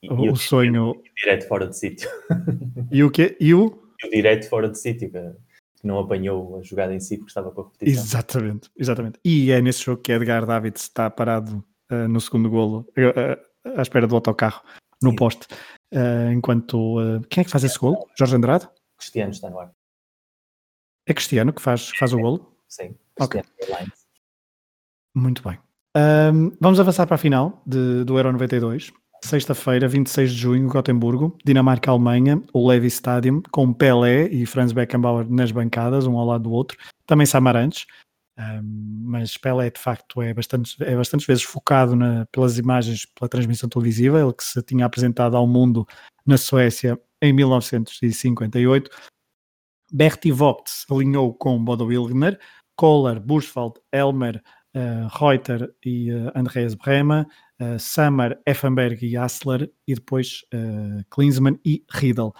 o, o sonho. Direto fora de sítio. E o quê? E o? E o direto fora de sítio, que não apanhou a jogada em si porque estava com a repetição. Exatamente, exatamente. E é nesse jogo que Edgar David está parado uh, no segundo golo, uh, à espera do autocarro, no Sim. poste. Uh, enquanto. quem é que faz esse golo? Jorge Andrade? Cristiano está no ar. É Cristiano que faz, faz o golo? Sim, Cristiano okay. Muito bem. Um, vamos avançar para a final de, do Euro 92. Sexta-feira, 26 de junho, Gotemburgo, Dinamarca-Alemanha, o Levi Stadium, com Pelé e Franz Beckenbauer nas bancadas, um ao lado do outro, também Samarantes, um, mas Pelé de facto é bastante, é bastante vezes focado na, pelas imagens, pela transmissão televisiva, ele que se tinha apresentado ao mundo na Suécia em 1958. Berti Vogt alinhou com Bodo Wilgner, Kohler, Bursfeld, Elmer, uh, Reuter e uh, Andreas Brema, uh, Sammer, Effenberg e Assler, e depois uh, Klinsmann e Riedel.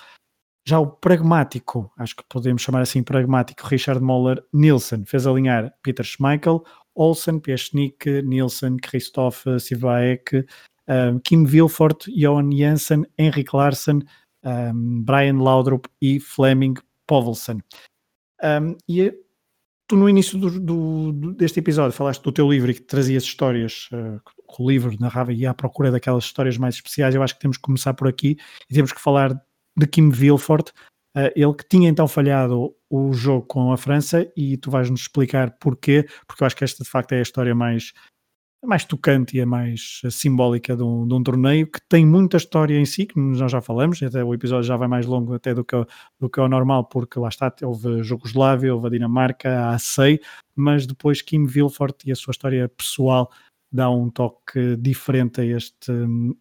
Já o pragmático, acho que podemos chamar assim pragmático, Richard Moller Nielsen, fez alinhar Peter Schmeichel, Olsen, Piesnik, Nielsen, Christoph Sivaek, um, Kim Wilford, Johan Janssen, Henrik Larsen, um, Brian Laudrup e Fleming Povelsen. Um, e tu no início do, do, deste episódio falaste do teu livro e que trazias histórias uh, o livro narrava e à procura daquelas histórias mais especiais. Eu acho que temos que começar por aqui e temos que falar de Kim Wilford, uh, ele que tinha então falhado o jogo com a França e tu vais nos explicar porquê, porque eu acho que esta de facto é a história mais mais tocante e a mais simbólica de um, de um, torneio que tem muita história em si, que nós já falamos, até o episódio já vai mais longo até do que, do que é o normal, porque lá está, houve Jugoslávia, houve a Dinamarca, a ACEI, mas depois Kim Wilford e a sua história pessoal dá um toque diferente a este,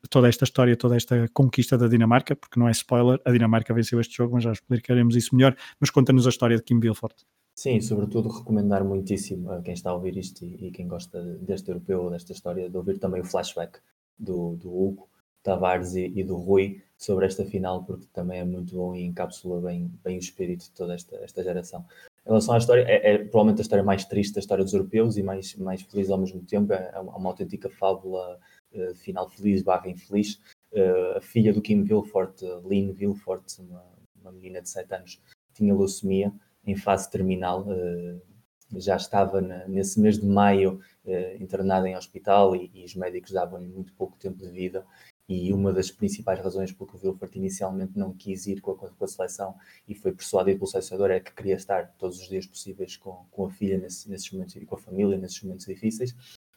toda esta história, toda esta conquista da Dinamarca, porque não é spoiler, a Dinamarca venceu este jogo, mas já explicaremos isso melhor, mas conta-nos a história de Kim Wilford. Sim, sobretudo recomendar muitíssimo a quem está a ouvir isto e, e quem gosta deste europeu desta história, de ouvir também o flashback do, do Hugo Tavares e, e, do Rui sobre esta final, porque também é muito bom e encapsula bem, bem o espírito de toda esta, esta geração. Em relação à história, é, é, provavelmente a história mais triste da história dos europeus e mais, mais feliz ao mesmo tempo. É, é uma, autêntica fábula uh, final feliz barra infeliz. Uh, a filha do Kim Wilford, uh, Lynn Wilford, uma, uma menina de 7 anos, tinha leucemia em fase terminal. Uh, já estava na, nesse mês de maio internada em hospital e, e os médicos davam-lhe muito pouco tempo de vida. E uma das principais razões pelo que o Wilford inicialmente não quis ir com a, com a seleção e foi persuadido pelo selecionador é que queria estar todos os dias possíveis com, com a filha nesse, nesses momentos e com a família nesses momentos difíceis.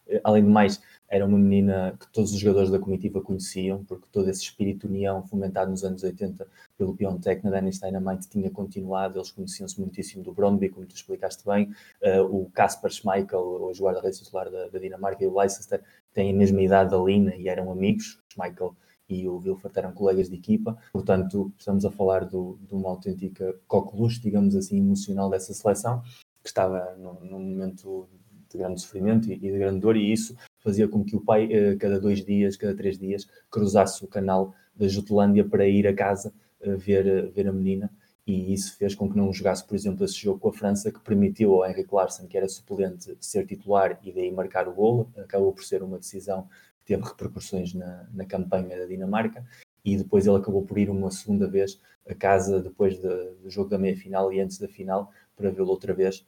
Uh, além de mais, era uma menina que todos os jogadores da comitiva conheciam, porque todo esse espírito união fomentado nos anos 80 pelo Piontek na Danish Dynamite tinha continuado, eles conheciam-se muitíssimo do Brondby, como tu explicaste bem, uh, o Kasper Schmeichel, o guarda-redes titular da, da, Dinamarca, e o Leicester têm a mesma idade da Lina e eram amigos, Schmeichel e o Wilfert eram colegas de equipa, portanto estamos a falar do, de uma autêntica coqueluche, digamos assim, emocional dessa seleção, que estava num momento de grande sofrimento e, de grande dor, e isso fazia com que o pai, eh, cada dois dias, cada três dias, cruzasse o canal da Jutlândia para ir a casa eh, ver, eh, ver a menina. E isso fez com que não jogasse, por exemplo, esse jogo com a França, que permitiu ao Henrique Larsen, que era suplente, ser titular e daí marcar o golo. Acabou por ser uma decisão que teve repercussões na, na campanha da Dinamarca. E depois ele acabou por ir uma segunda vez a casa, depois de, do jogo da meia-final e antes da final, para vê-lo outra vez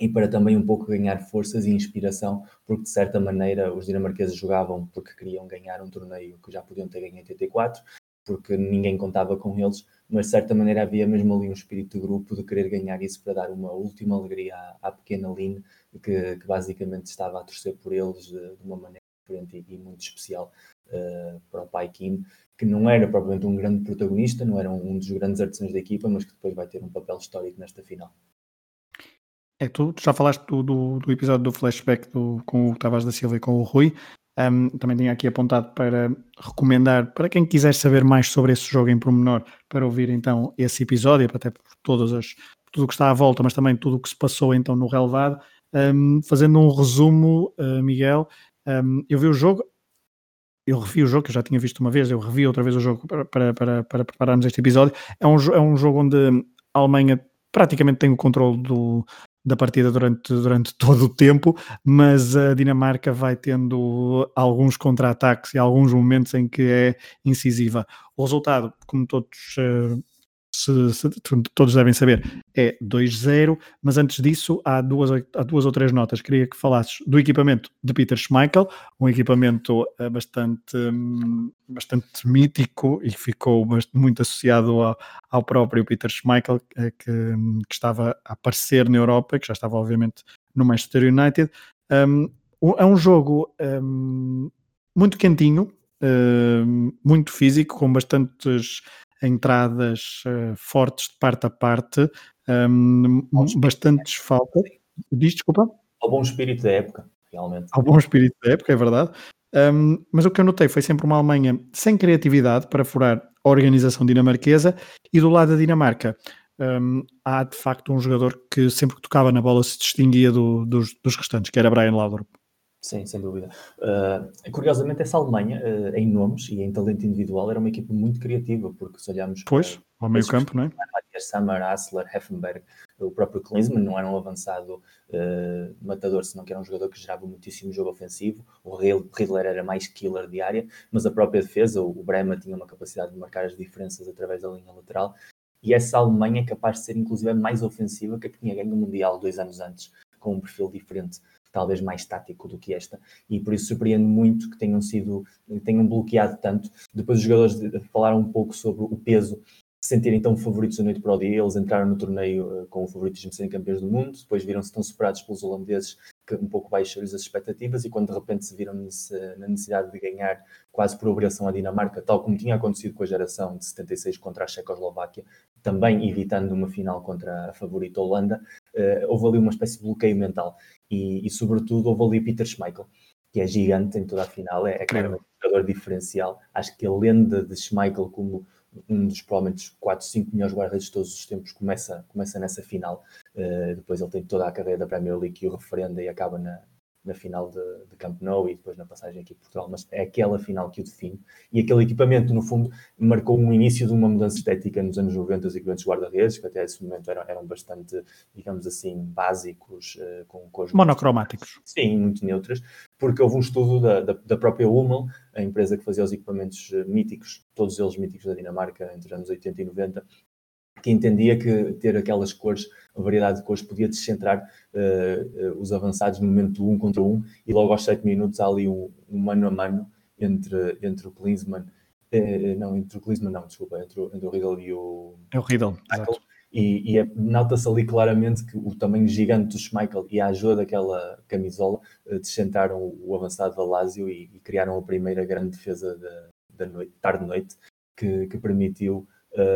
e para também um pouco ganhar forças e inspiração, porque de certa maneira os dinamarqueses jogavam porque queriam ganhar um torneio que já podiam ter ganho em 84, porque ninguém contava com eles, mas de certa maneira havia mesmo ali um espírito de grupo de querer ganhar isso para dar uma última alegria à, à pequena Lynn, que, que, basicamente estava a torcer por eles de, de uma maneira diferente e, e muito especial uh, para o pai Kim, que não era propriamente um grande protagonista, não era um, um dos grandes artesãos da equipa, mas que depois vai ter um papel histórico nesta final. É, tu, tu já falaste do, do, do, episódio do flashback do, com o Tavares da Silva e com o Rui. Um, também tinha aqui apontado para recomendar para quem quiser saber mais sobre esse jogo em pormenor, para ouvir então esse episódio, até por todas as, tudo o que está à volta, mas também tudo o que se passou então no relevado. Um, fazendo um resumo, uh, Miguel, um, eu vi o jogo, eu revi o jogo, que eu já tinha visto uma vez, eu revi outra vez o jogo para, para, para, para prepararmos este episódio. É um, é um jogo onde a Alemanha praticamente tem o controle do, da partida durante, durante todo o tempo, mas a Dinamarca vai tendo alguns contra-ataques e alguns momentos em que é incisiva. O resultado, como todos uh, se, se, todos devem saber, é 2-0, mas antes disso há duas, há duas ou três notas. Queria que falasses do equipamento de Peter Schmeichel, um equipamento uh, bastante, um, bastante mítico e ficou muito associado ao, ao próprio Peter Schmeichel, uh, que, um, que, estava a aparecer na Europa, que já estava obviamente no Manchester United. Um, é um jogo hum, muito quentinho, hum, muito físico, com bastantes entradas uh, fortes de parte a parte, um, bastantes faltas. Diz, desculpa? Ao bom espírito da época, realmente. Ao bom espírito da época, é verdade. Um, mas o que eu notei foi sempre uma Alemanha sem criatividade para furar a organização dinamarquesa e do lado da Dinamarca um, há de facto um jogador que sempre que tocava na bola se distinguia do, dos, dos restantes, que era Brian Laudrup. Sim, sem dúvida. Uh, curiosamente, essa Alemanha, uh, em nomes e em talento individual, era uma equipa muito criativa, porque se olharmos. Pois, uh, ao meio campo, não é? Samar, Assler, Heffenberg, o próprio Klinsmann não era um avançado matador, senão que era um jogador que gerava muitíssimo jogo ofensivo. O Riddler era mais killer de área, mas a própria defesa, o Brema tinha uma capacidade de marcar as diferenças através da linha lateral. E essa Alemanha é capaz de ser, inclusive, mais ofensiva que a que tinha ganho o Mundial dois anos antes, com um perfil diferente talvez mais tático do que esta, e por isso surpreende muito que tenham sido, tenham bloqueado tanto. Depois os jogadores falaram um pouco sobre o peso se sentirem tão favoritos da noite para o dia, eles entraram no torneio uh, com o favoritismo de serem campeões do mundo, depois viram-se tão superados pelos holandeses que um pouco baixaram-lhes as expectativas e quando de repente se viram na necessidade de ganhar quase por obrigação a Dinamarca, tal como tinha acontecido com a geração de 76 contra a Checoslováquia, também evitando uma final contra a favorita Holanda, uh, houve ali uma espécie de bloqueio mental e, e, sobretudo houve ali Peter Schmeichel, que é gigante em toda a final, é, é claramente um jogador diferencial. Acho que a lenda de Schmeichel como um dos provavelmente 4, 5 melhores guarda-redes de todos os tempos começa, começa nessa final. Uh, depois ele tem toda a carreira da Premier League que o referenda e acaba na, na final de, de Camp Nou e depois na passagem aqui por Portugal, mas é aquela final que o define. E aquele equipamento, no fundo, marcou um início de uma mudança estética nos anos 90, os equipamentos guarda-redes, que até esse momento eram, eram bastante, digamos assim, básicos, uh, com cores... Monocromáticos. Muito, sim, muito neutras, porque houve um estudo da, da, da própria Hummel, a empresa que fazia os equipamentos uh, míticos, todos eles míticos da Dinamarca, entre os anos 80 e 90, que entendia que ter aquelas cores, a variedade de cores, podia descentrar uh, uh, os avançados no momento um contra um, e logo aos 7 minutos há ali um, um mano a mano entre, entre o Klinsmann, uh, não, entre o Klinsmann não, desculpa, entre o, entre o Riddle e o... É o Riddle, E, e é, nota-se ali claramente que o tamanho gigante do Schmeichel e a ajuda daquela camisola descentaram o, o avançado da Lazio e, e, criaram a primeira grande defesa da, da noite, tarde-noite que, que permitiu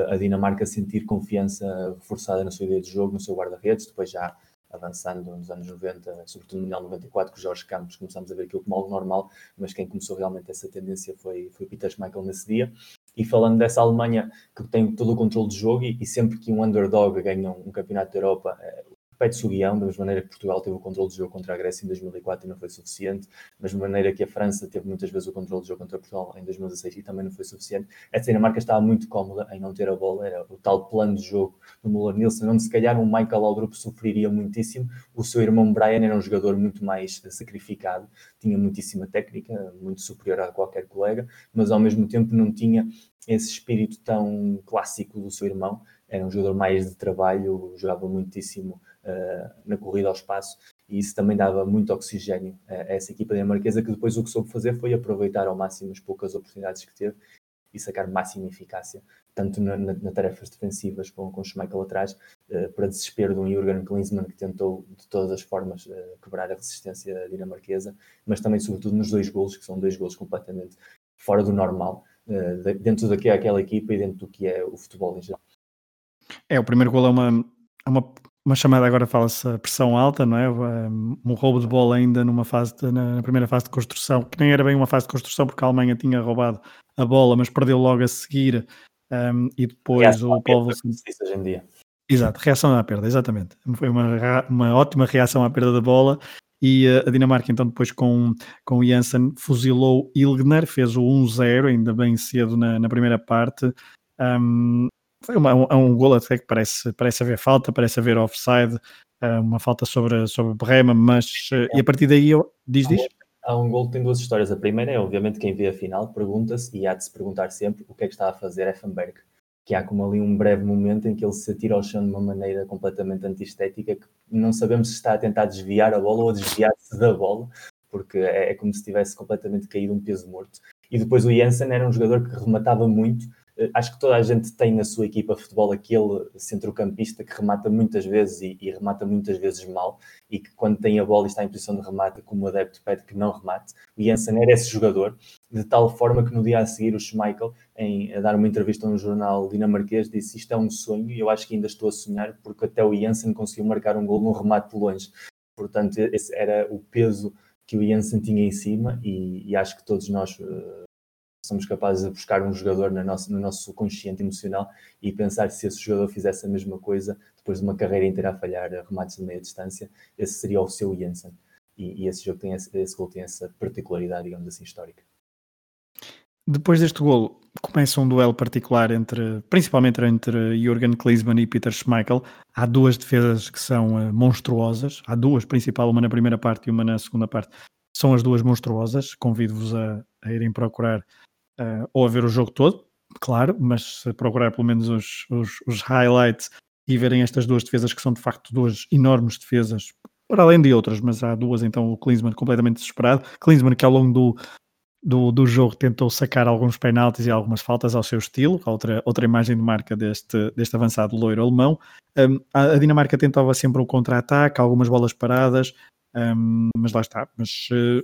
a Dinamarca sentir confiança reforçada na sua ideia de jogo, no seu guarda-redes, depois já avançando nos anos 90, sobretudo no Mundial 94, com Jorge Campos, começámos a ver aquilo como algo normal, mas quem começou realmente essa tendência foi, foi Peter Schmeichel nesse dia. E falando dessa Alemanha que tem todo o controle de jogo e, e sempre que um underdog ganha um, um campeonato da Europa, eh, repete-se o guião, da mesma maneira que Portugal teve o controle de jogo contra a Grécia em 2004 e não foi suficiente, da mesma maneira que a França teve muitas vezes o controle de jogo contra Portugal em 2016 e também não foi suficiente. A Dinamarca estava muito cómoda em não ter a bola, era o tal plano de jogo do Muller Nielsen, onde se calhar um Michael Laudrup sofreria muitíssimo. O seu irmão Brian era um jogador muito mais sacrificado, tinha muitíssima técnica, muito superior a qualquer colega, mas ao mesmo tempo não tinha esse espírito tão clássico do seu irmão. Era um jogador mais de trabalho, jogava muitíssimo na corrida ao espaço e isso também dava muito oxigênio a, essa equipa dinamarquesa que depois o que soube fazer foi aproveitar ao máximo as poucas oportunidades que teve e sacar máxima eficácia, tanto na, na, na tarefas defensivas com, com o Schmeichel atrás, uh, para desespero de um Jürgen Klinsmann que tentou de todas as formas uh, quebrar a resistência dinamarquesa, mas também sobretudo nos dois golos, que são dois golos completamente fora do normal, uh, dentro do que é equipa e dentro do que é o futebol em geral. É, o primeiro gol é uma, é uma uma chamada agora fala-se a pressão alta, não é? Um roubo de bola ainda numa fase de, na primeira fase de construção, que nem era bem uma fase de construção porque a Alemanha tinha roubado a bola, mas perdeu logo a seguir um, e depois reação o Paulo hoje em dia. Exato, reação à perda, exatamente. Foi uma, uma ótima reação à perda da bola e uh, a Dinamarca então depois com, com o Janssen fuzilou Ilgner, fez o 1-0, ainda bem cedo na, na primeira parte. Um, foi uma, um, um gol até que parece, parece haver falta, parece haver offside, uh, uma falta sobre, sobre Brema, mas uh, e a partir daí eu diz, diz? Há um gol que tem duas histórias. A primeira é, obviamente, quem vê a final pergunta-se, e há de se perguntar sempre, o que é que está a fazer Effenberg. Que há como ali um breve momento em que ele se atira ao chão de uma maneira completamente antiestética, que não sabemos se está a tentar desviar a bola ou a desviar-se da bola, porque é, é como se tivesse completamente caído um peso morto. E depois o Janssen era um jogador que rematava muito, eh, acho que toda a gente tem na sua equipa de futebol aquele centrocampista que remata muitas vezes e, e, remata muitas vezes mal e que quando tem a bola e está em posição de remate, como adepto pede que não remate. O Jensen era esse jogador, de tal forma que no dia a seguir o Schmeichel, em, a dar uma entrevista a um jornal dinamarquês, disse isto é um sonho e eu acho que ainda estou a sonhar porque até o Jensen conseguiu marcar um gol num remate de longe. Portanto, esse era o peso que o Jensen tinha em cima e, e acho que todos nós uh, somos capazes de buscar um jogador no nosso, no nosso consciente emocional e pensar se esse jogador fizesse a mesma coisa depois de uma carreira inteira a falhar remates de meia distância, esse seria o seu Jensen. E, e esse jogo tem esse, esse gol tem essa particularidade, digamos assim, histórica. Depois deste golo, começa um duelo particular entre, principalmente entre Jürgen Klinsmann e Peter Schmeichel. Há duas defesas que são uh, monstruosas. Há duas, principal, uma na primeira parte e uma na segunda parte. São as duas monstruosas. Convido-vos a, a irem procurar uh, ou a ver o jogo todo, claro, mas se procurar pelo menos os, os, os, highlights e verem estas duas defesas que são de facto duas enormes defesas, para além de outras, mas há duas, então o Klinsmann completamente desesperado. Klinsmann que ao longo do, do, do jogo tentou sacar alguns penaltis e algumas faltas ao seu estilo, outra, outra imagem de marca deste, deste avançado loiro alemão. Um, a, a, Dinamarca tentava sempre o contra-ataque, algumas bolas paradas, um, mas lá está. Mas uh,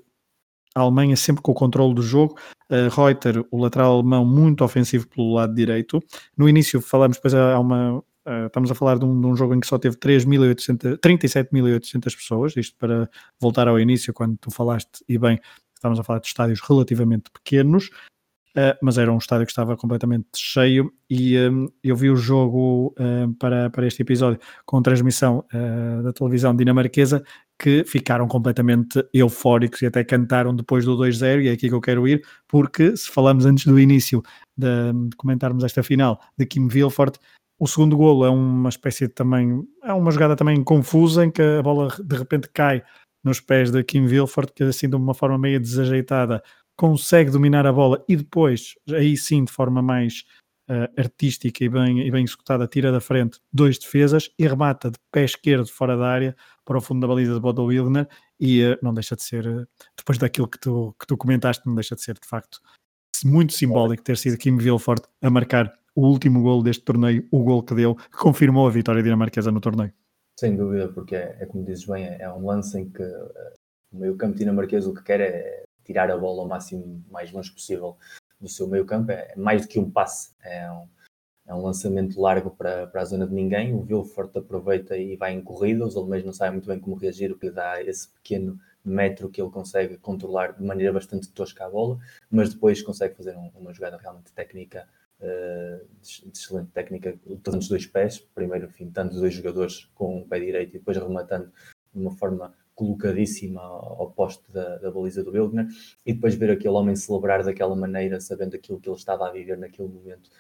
a Alemanha sempre com o controle do jogo. Uh, Reuter, o lateral alemão, muito ofensivo pelo lado direito. No início falamos, depois há uma. Uh, estamos a falar de um, de um, jogo em que só teve 37.800 pessoas, isto para voltar ao início, quando tu falaste, e bem, estamos a falar de estádios relativamente pequenos, uh, mas era um estádio que estava completamente cheio e um, eu vi o jogo uh, para, para este episódio com transmissão uh, da televisão dinamarquesa que ficaram completamente eufóricos e até cantaram depois do 2-0 e é aqui que eu quero ir, porque se falamos antes do início de, de comentarmos esta final de Kim Vilfort, o segundo golo é uma espécie de também, é uma jogada também confusa em que a bola de repente cai nos pés de Kim Vilfort, que assim de uma forma meio desajeitada consegue dominar a bola e depois, aí sim, de forma mais uh, artística e bem, e bem executada, tira da frente dois defesas e remata de pé esquerdo fora da área para o fundo da baliza de Bodo Wilner e uh, não deixa de ser, uh, depois daquilo que tu, que tu comentaste, não deixa de ser de facto muito simbólico ter sido Kim Vilfort a marcar o último gol deste torneio, o gol que deu, confirmou a vitória dinamarquesa no torneio. Sem dúvida, porque é, é como dizes bem, é, é um lance em que uh, o meio campo dinamarquês o que quer é tirar a bola ao máximo, mais longe possível do seu meio campo, é mais do que um passe, é um, é um lançamento largo para, para a zona de ninguém, o Vilfort aproveita e vai em corrida, os alemães não sabem muito bem como reagir, o que dá esse pequeno metro que ele consegue controlar de maneira bastante tosca a bola, mas depois consegue fazer um, uma jogada realmente técnica uh, de, excelente técnica, usando os dois pés, primeiro fintando os dois jogadores com o pé direito e depois rematando de uma forma colocadíssima ao poste da, da baliza do Wildner. E depois ver aquele homem celebrar daquela maneira, sabendo aquilo que ele estava a viver naquele momento,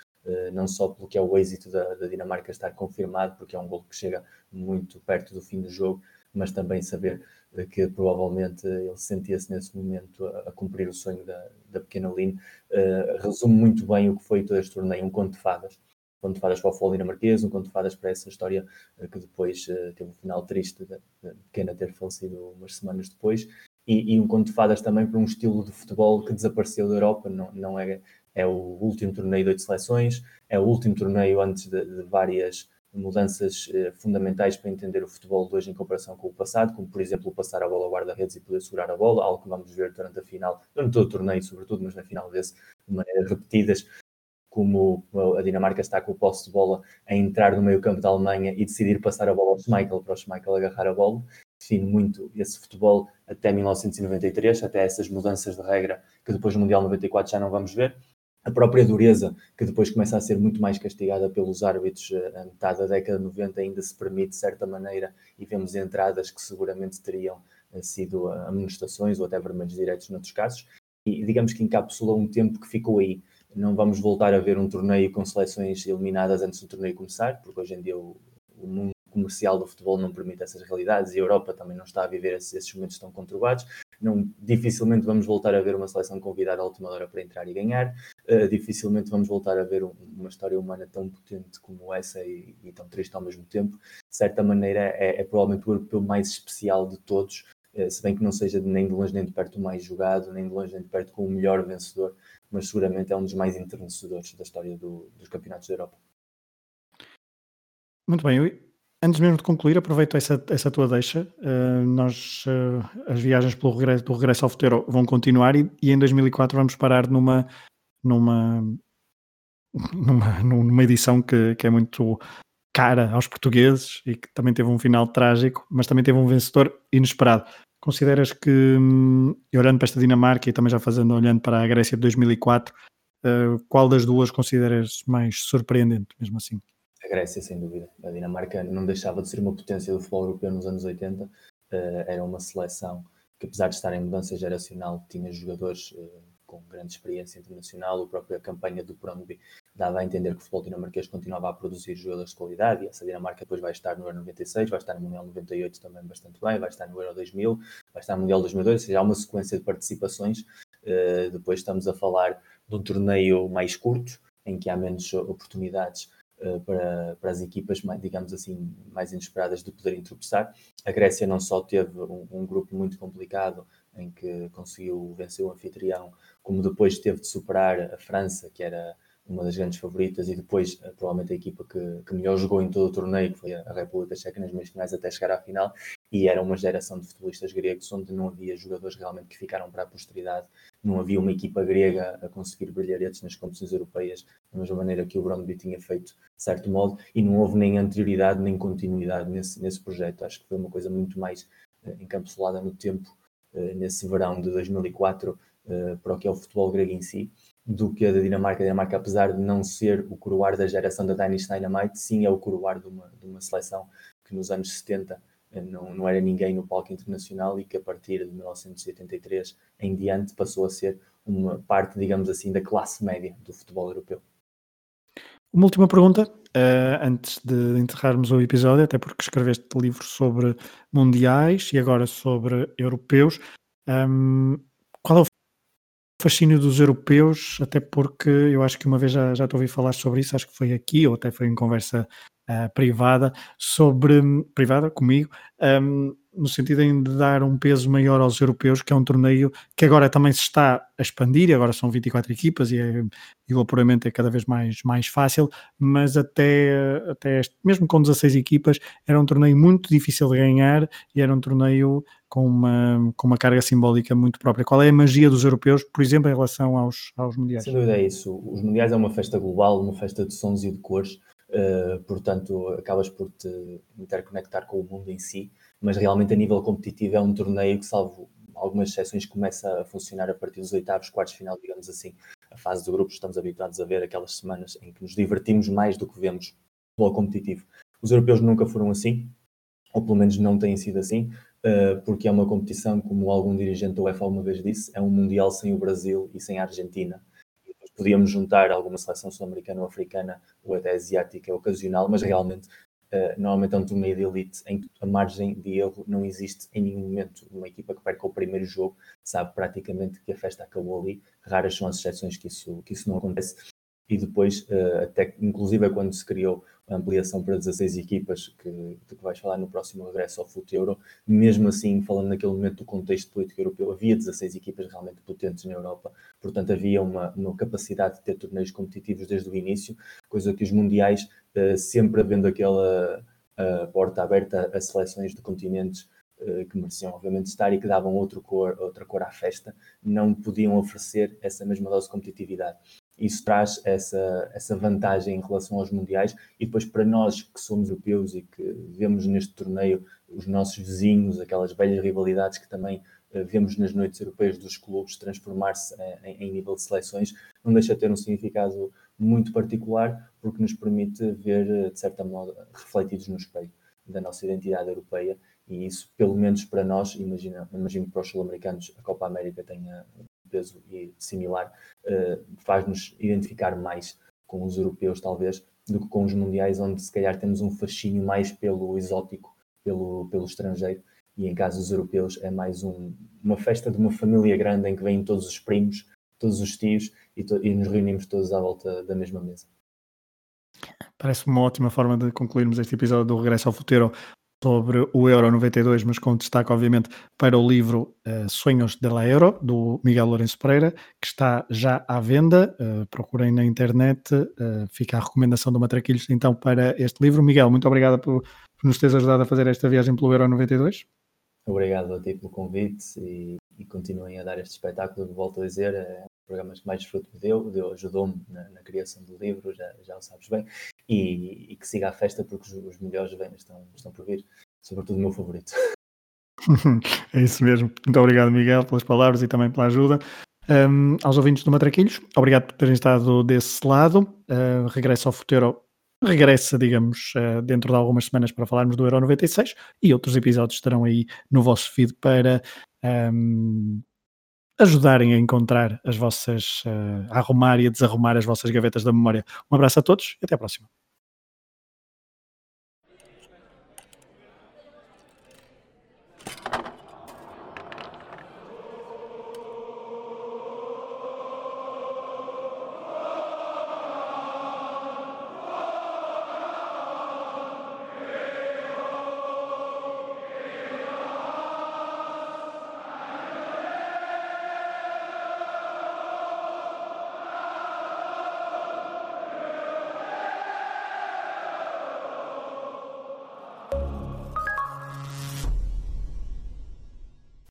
não só pelo que é o êxito da, da, Dinamarca estar confirmado, porque é um gol que chega muito perto do fim do jogo, mas também saber que provavelmente ele sentia-se nesse momento a, a, cumprir o sonho da, da pequena Lynn, uh, resume muito bem o que foi todo este torneio, um conto de fadas. Um conto de fadas para o futebol dinamarquês, um conto de fadas para essa história que depois uh, teve um final triste da pequena ter falecido umas semanas depois, e, e, um conto de fadas também para um estilo de futebol que desapareceu da Europa, não, não é, é o último torneio de oito seleções, é o último torneio antes de, de várias mudanças eh, fundamentais para entender o futebol de hoje em comparação com o passado, como por exemplo passar a bola ao guarda-redes e poder segurar a bola, algo que vamos ver durante a final, durante todo o torneio sobretudo, mas na final desse, de maneira repetidas, como a Dinamarca está com o posse de bola a entrar no meio campo da Alemanha e decidir passar a bola ao Schmeichel para o Schmeichel agarrar a bola, define muito esse futebol até 1993, até essas mudanças de regra que depois no Mundial 94 já não vamos ver, a própria dureza, que depois começa a ser muito mais castigada pelos árbitros eh, a metade da década de 90, ainda se permite de certa maneira e vemos entradas que seguramente teriam eh, sido amonestações ou até vermelhos diretos noutros casos, e digamos que encapsulou um tempo que ficou aí. Não vamos voltar a ver um torneio com seleções eliminadas antes do torneio começar, porque hoje em dia o, o mundo comercial do futebol não permite essas realidades e a Europa também não está a viver esses momentos tão conturbados não, dificilmente vamos voltar a ver uma seleção convidada à última hora para entrar e ganhar, uh, dificilmente vamos voltar a ver um, uma história humana tão potente como essa e, e, tão triste ao mesmo tempo. De certa maneira, é, é provavelmente o europeu mais especial de todos, uh, se bem que não seja nem de longe nem de perto o mais jogado, nem de longe nem de perto com o melhor vencedor, mas seguramente é um dos mais enternecedores da história do, dos campeonatos da Europa. Muito bem, Antes mesmo de concluir, aproveito essa, essa tua deixa. Uh, nós, uh, as viagens pelo regresso, do regresso ao futuro vão continuar e, e, em 2004 vamos parar numa, numa, numa, numa edição que, que é muito cara aos portugueses e que também teve um final trágico, mas também teve um vencedor inesperado. Consideras que, hum, olhando para esta Dinamarca e também já fazendo, olhando para a Grécia de 2004, uh, qual das duas consideras mais surpreendente, mesmo assim? Grécia, sem dúvida. A Dinamarca não deixava de ser uma potência do futebol europeu nos anos 80. Uh, eh, era uma seleção que, apesar de estar em mudança geracional, tinha jogadores uh, com grande experiência internacional. A própria campanha do Brøndby dava a entender que o futebol dinamarquês continuava a produzir jogadores de qualidade. E essa Dinamarca depois vai estar no Euro 96, vai estar no Mundial 98 também bastante bem, vai estar no Euro 2000, vai estar no Mundial 2002. Ou seja, há uma sequência de participações. Uh, depois estamos a falar de um torneio mais curto, em que há menos oportunidades para, para as equipas, digamos assim, mais inesperadas de poderem tropeçar. A Grécia não só teve um, um, grupo muito complicado em que conseguiu vencer o anfitrião, como depois teve de superar a França, que era uma das grandes favoritas, e depois eh, provavelmente a equipa que, que melhor jogou em todo o torneio, que foi a República Checa nas meias finais até chegar à final, e era uma geração de futebolistas gregos onde não havia jogadores realmente que ficaram para a posteridade, não havia uma equipa grega a conseguir brilharetes nas competições europeias da mesma maneira que o Brondby tinha feito, de certo modo, e não houve nem anterioridade nem continuidade nesse, nesse projeto. Acho que foi uma coisa muito mais uh, encapsulada no tempo, uh, nesse verão de 2004, uh, para o que é o futebol grego em si, do que a da Dinamarca. A Dinamarca, apesar de não ser o coroar da geração da Danish Dynamite, sim é o coroar de uma, de uma seleção que nos anos 70 não, não era ninguém no palco internacional e que a partir de 1983 em diante passou a ser uma parte, digamos assim, da classe média do futebol europeu. Uma última pergunta, uh, antes de enterrarmos o episódio, até porque escreveste livro sobre mundiais e agora sobre europeus. Um, qual é o fascínio dos europeus? Até porque eu acho que uma vez já, já te ouvi falar sobre isso, acho que foi aqui ou até foi em conversa uh, privada sobre privada comigo um, no sentido de dar um peso maior aos europeus, que é um torneio que agora também se está a expandir, agora são 24 equipas e, é, e o apuramento é cada vez mais, mais fácil, mas até, até este, mesmo com 16 equipas, era um torneio muito difícil de ganhar e era um torneio com uma, com uma carga simbólica muito própria. Qual é a magia dos europeus, por exemplo, em relação aos, aos mundiais? Sem dúvida é isso. Os mundiais é uma festa global, uma festa de sons e de cores, uh, portanto, acabas por te interconectar com o mundo em si mas realmente a nível competitivo é um torneio que, salvo algumas exceções, começa a funcionar a partir dos oitavos, quartos final, digamos assim. A fase de grupos, estamos habituados a ver aquelas semanas em que nos divertimos mais do que vemos futebol competitivo. Os europeus nunca foram assim, ou pelo menos não têm sido assim, eh, porque é uma competição, como algum dirigente da UEFA alguma vez disse, é um mundial sem o Brasil e sem a Argentina. Podíamos juntar alguma seleção sul-americana ou africana ou até asiática ocasional, mas realmente Uh, normalmente é um torneio de elite em que a margem de erro não existe em nenhum momento. Uma equipa que perca o primeiro jogo sabe praticamente que a festa acabou ali. Raras são as exceções que isso, que isso não acontece. E depois, uh, até inclusive quando se criou a ampliação para 16 equipas, que, de que vais falar no próximo regresso ao Fute Euro, mesmo assim, falando naquele momento do contexto político europeu, havia 16 equipas realmente potentes na Europa, portanto havia uma, uma capacidade de ter torneios competitivos desde o início, coisa que os mundiais uh, sempre havendo aquela uh, porta aberta a seleções de continentes que mereciam obviamente estar e que davam outro cor, outra cor à festa, não podiam oferecer essa mesma dose de competitividade. Isso traz essa, essa vantagem em relação aos mundiais. E depois para nós que somos europeus e que vemos neste torneio os nossos vizinhos, aquelas velhas rivalidades que também vemos nas noites europeias dos clubes transformar-se em, em, nível de seleções, não deixa de ter um significado muito particular, porque nos permite ver, de certa modo, refletidos no espelho da nossa identidade europeia, e isso, pelo menos para nós, imagina, imagino que para os sul-americanos a Copa América tenha peso similar, uh, faz-nos identificar mais com os europeus, talvez, do que com os mundiais, onde se calhar temos um fascínio mais pelo exótico, pelo, pelo estrangeiro, e em casos europeus é mais um, uma festa de uma família grande em que vêm todos os primos, todos os tios e, to e nos reunimos todos à volta da mesma mesa. Parece uma ótima forma de concluirmos este episódio do Regresso ao Futuro sobre o Euro 92, mas com destaque, obviamente, para o livro uh, Sonhos de la Euro, do Miguel Lourenço Pereira, que está já à venda. Uh, procurem na internet, uh, fica a recomendação do Matraquilhos, então, para este livro. Miguel, muito obrigado por, por nos teres ajudado a fazer esta viagem pelo Euro 92. Obrigado a ti pelo convite e, e continuem a dar este espetáculo. Volto a dizer, é um dos programas que mais fruto me deu, deu ajudou-me na, na, criação do livro, já, já o sabes bem, e, e que siga a festa porque os, os melhores vêm, estão, estão por vir, sobretudo o meu favorito. é isso mesmo. Muito obrigado, Miguel, pelas palavras e também pela ajuda. Um, aos ouvintes do Matraquilhos, obrigado por terem estado desse lado. Uh, regresso ao Futuro regressa, digamos, uh, dentro de algumas semanas para falarmos do Euro 96 e outros episódios estarão aí no vosso feed para um, ajudarem a encontrar as vossas, uh, a arrumar e a desarrumar as vossas gavetas da memória. Um abraço a todos e até à próxima.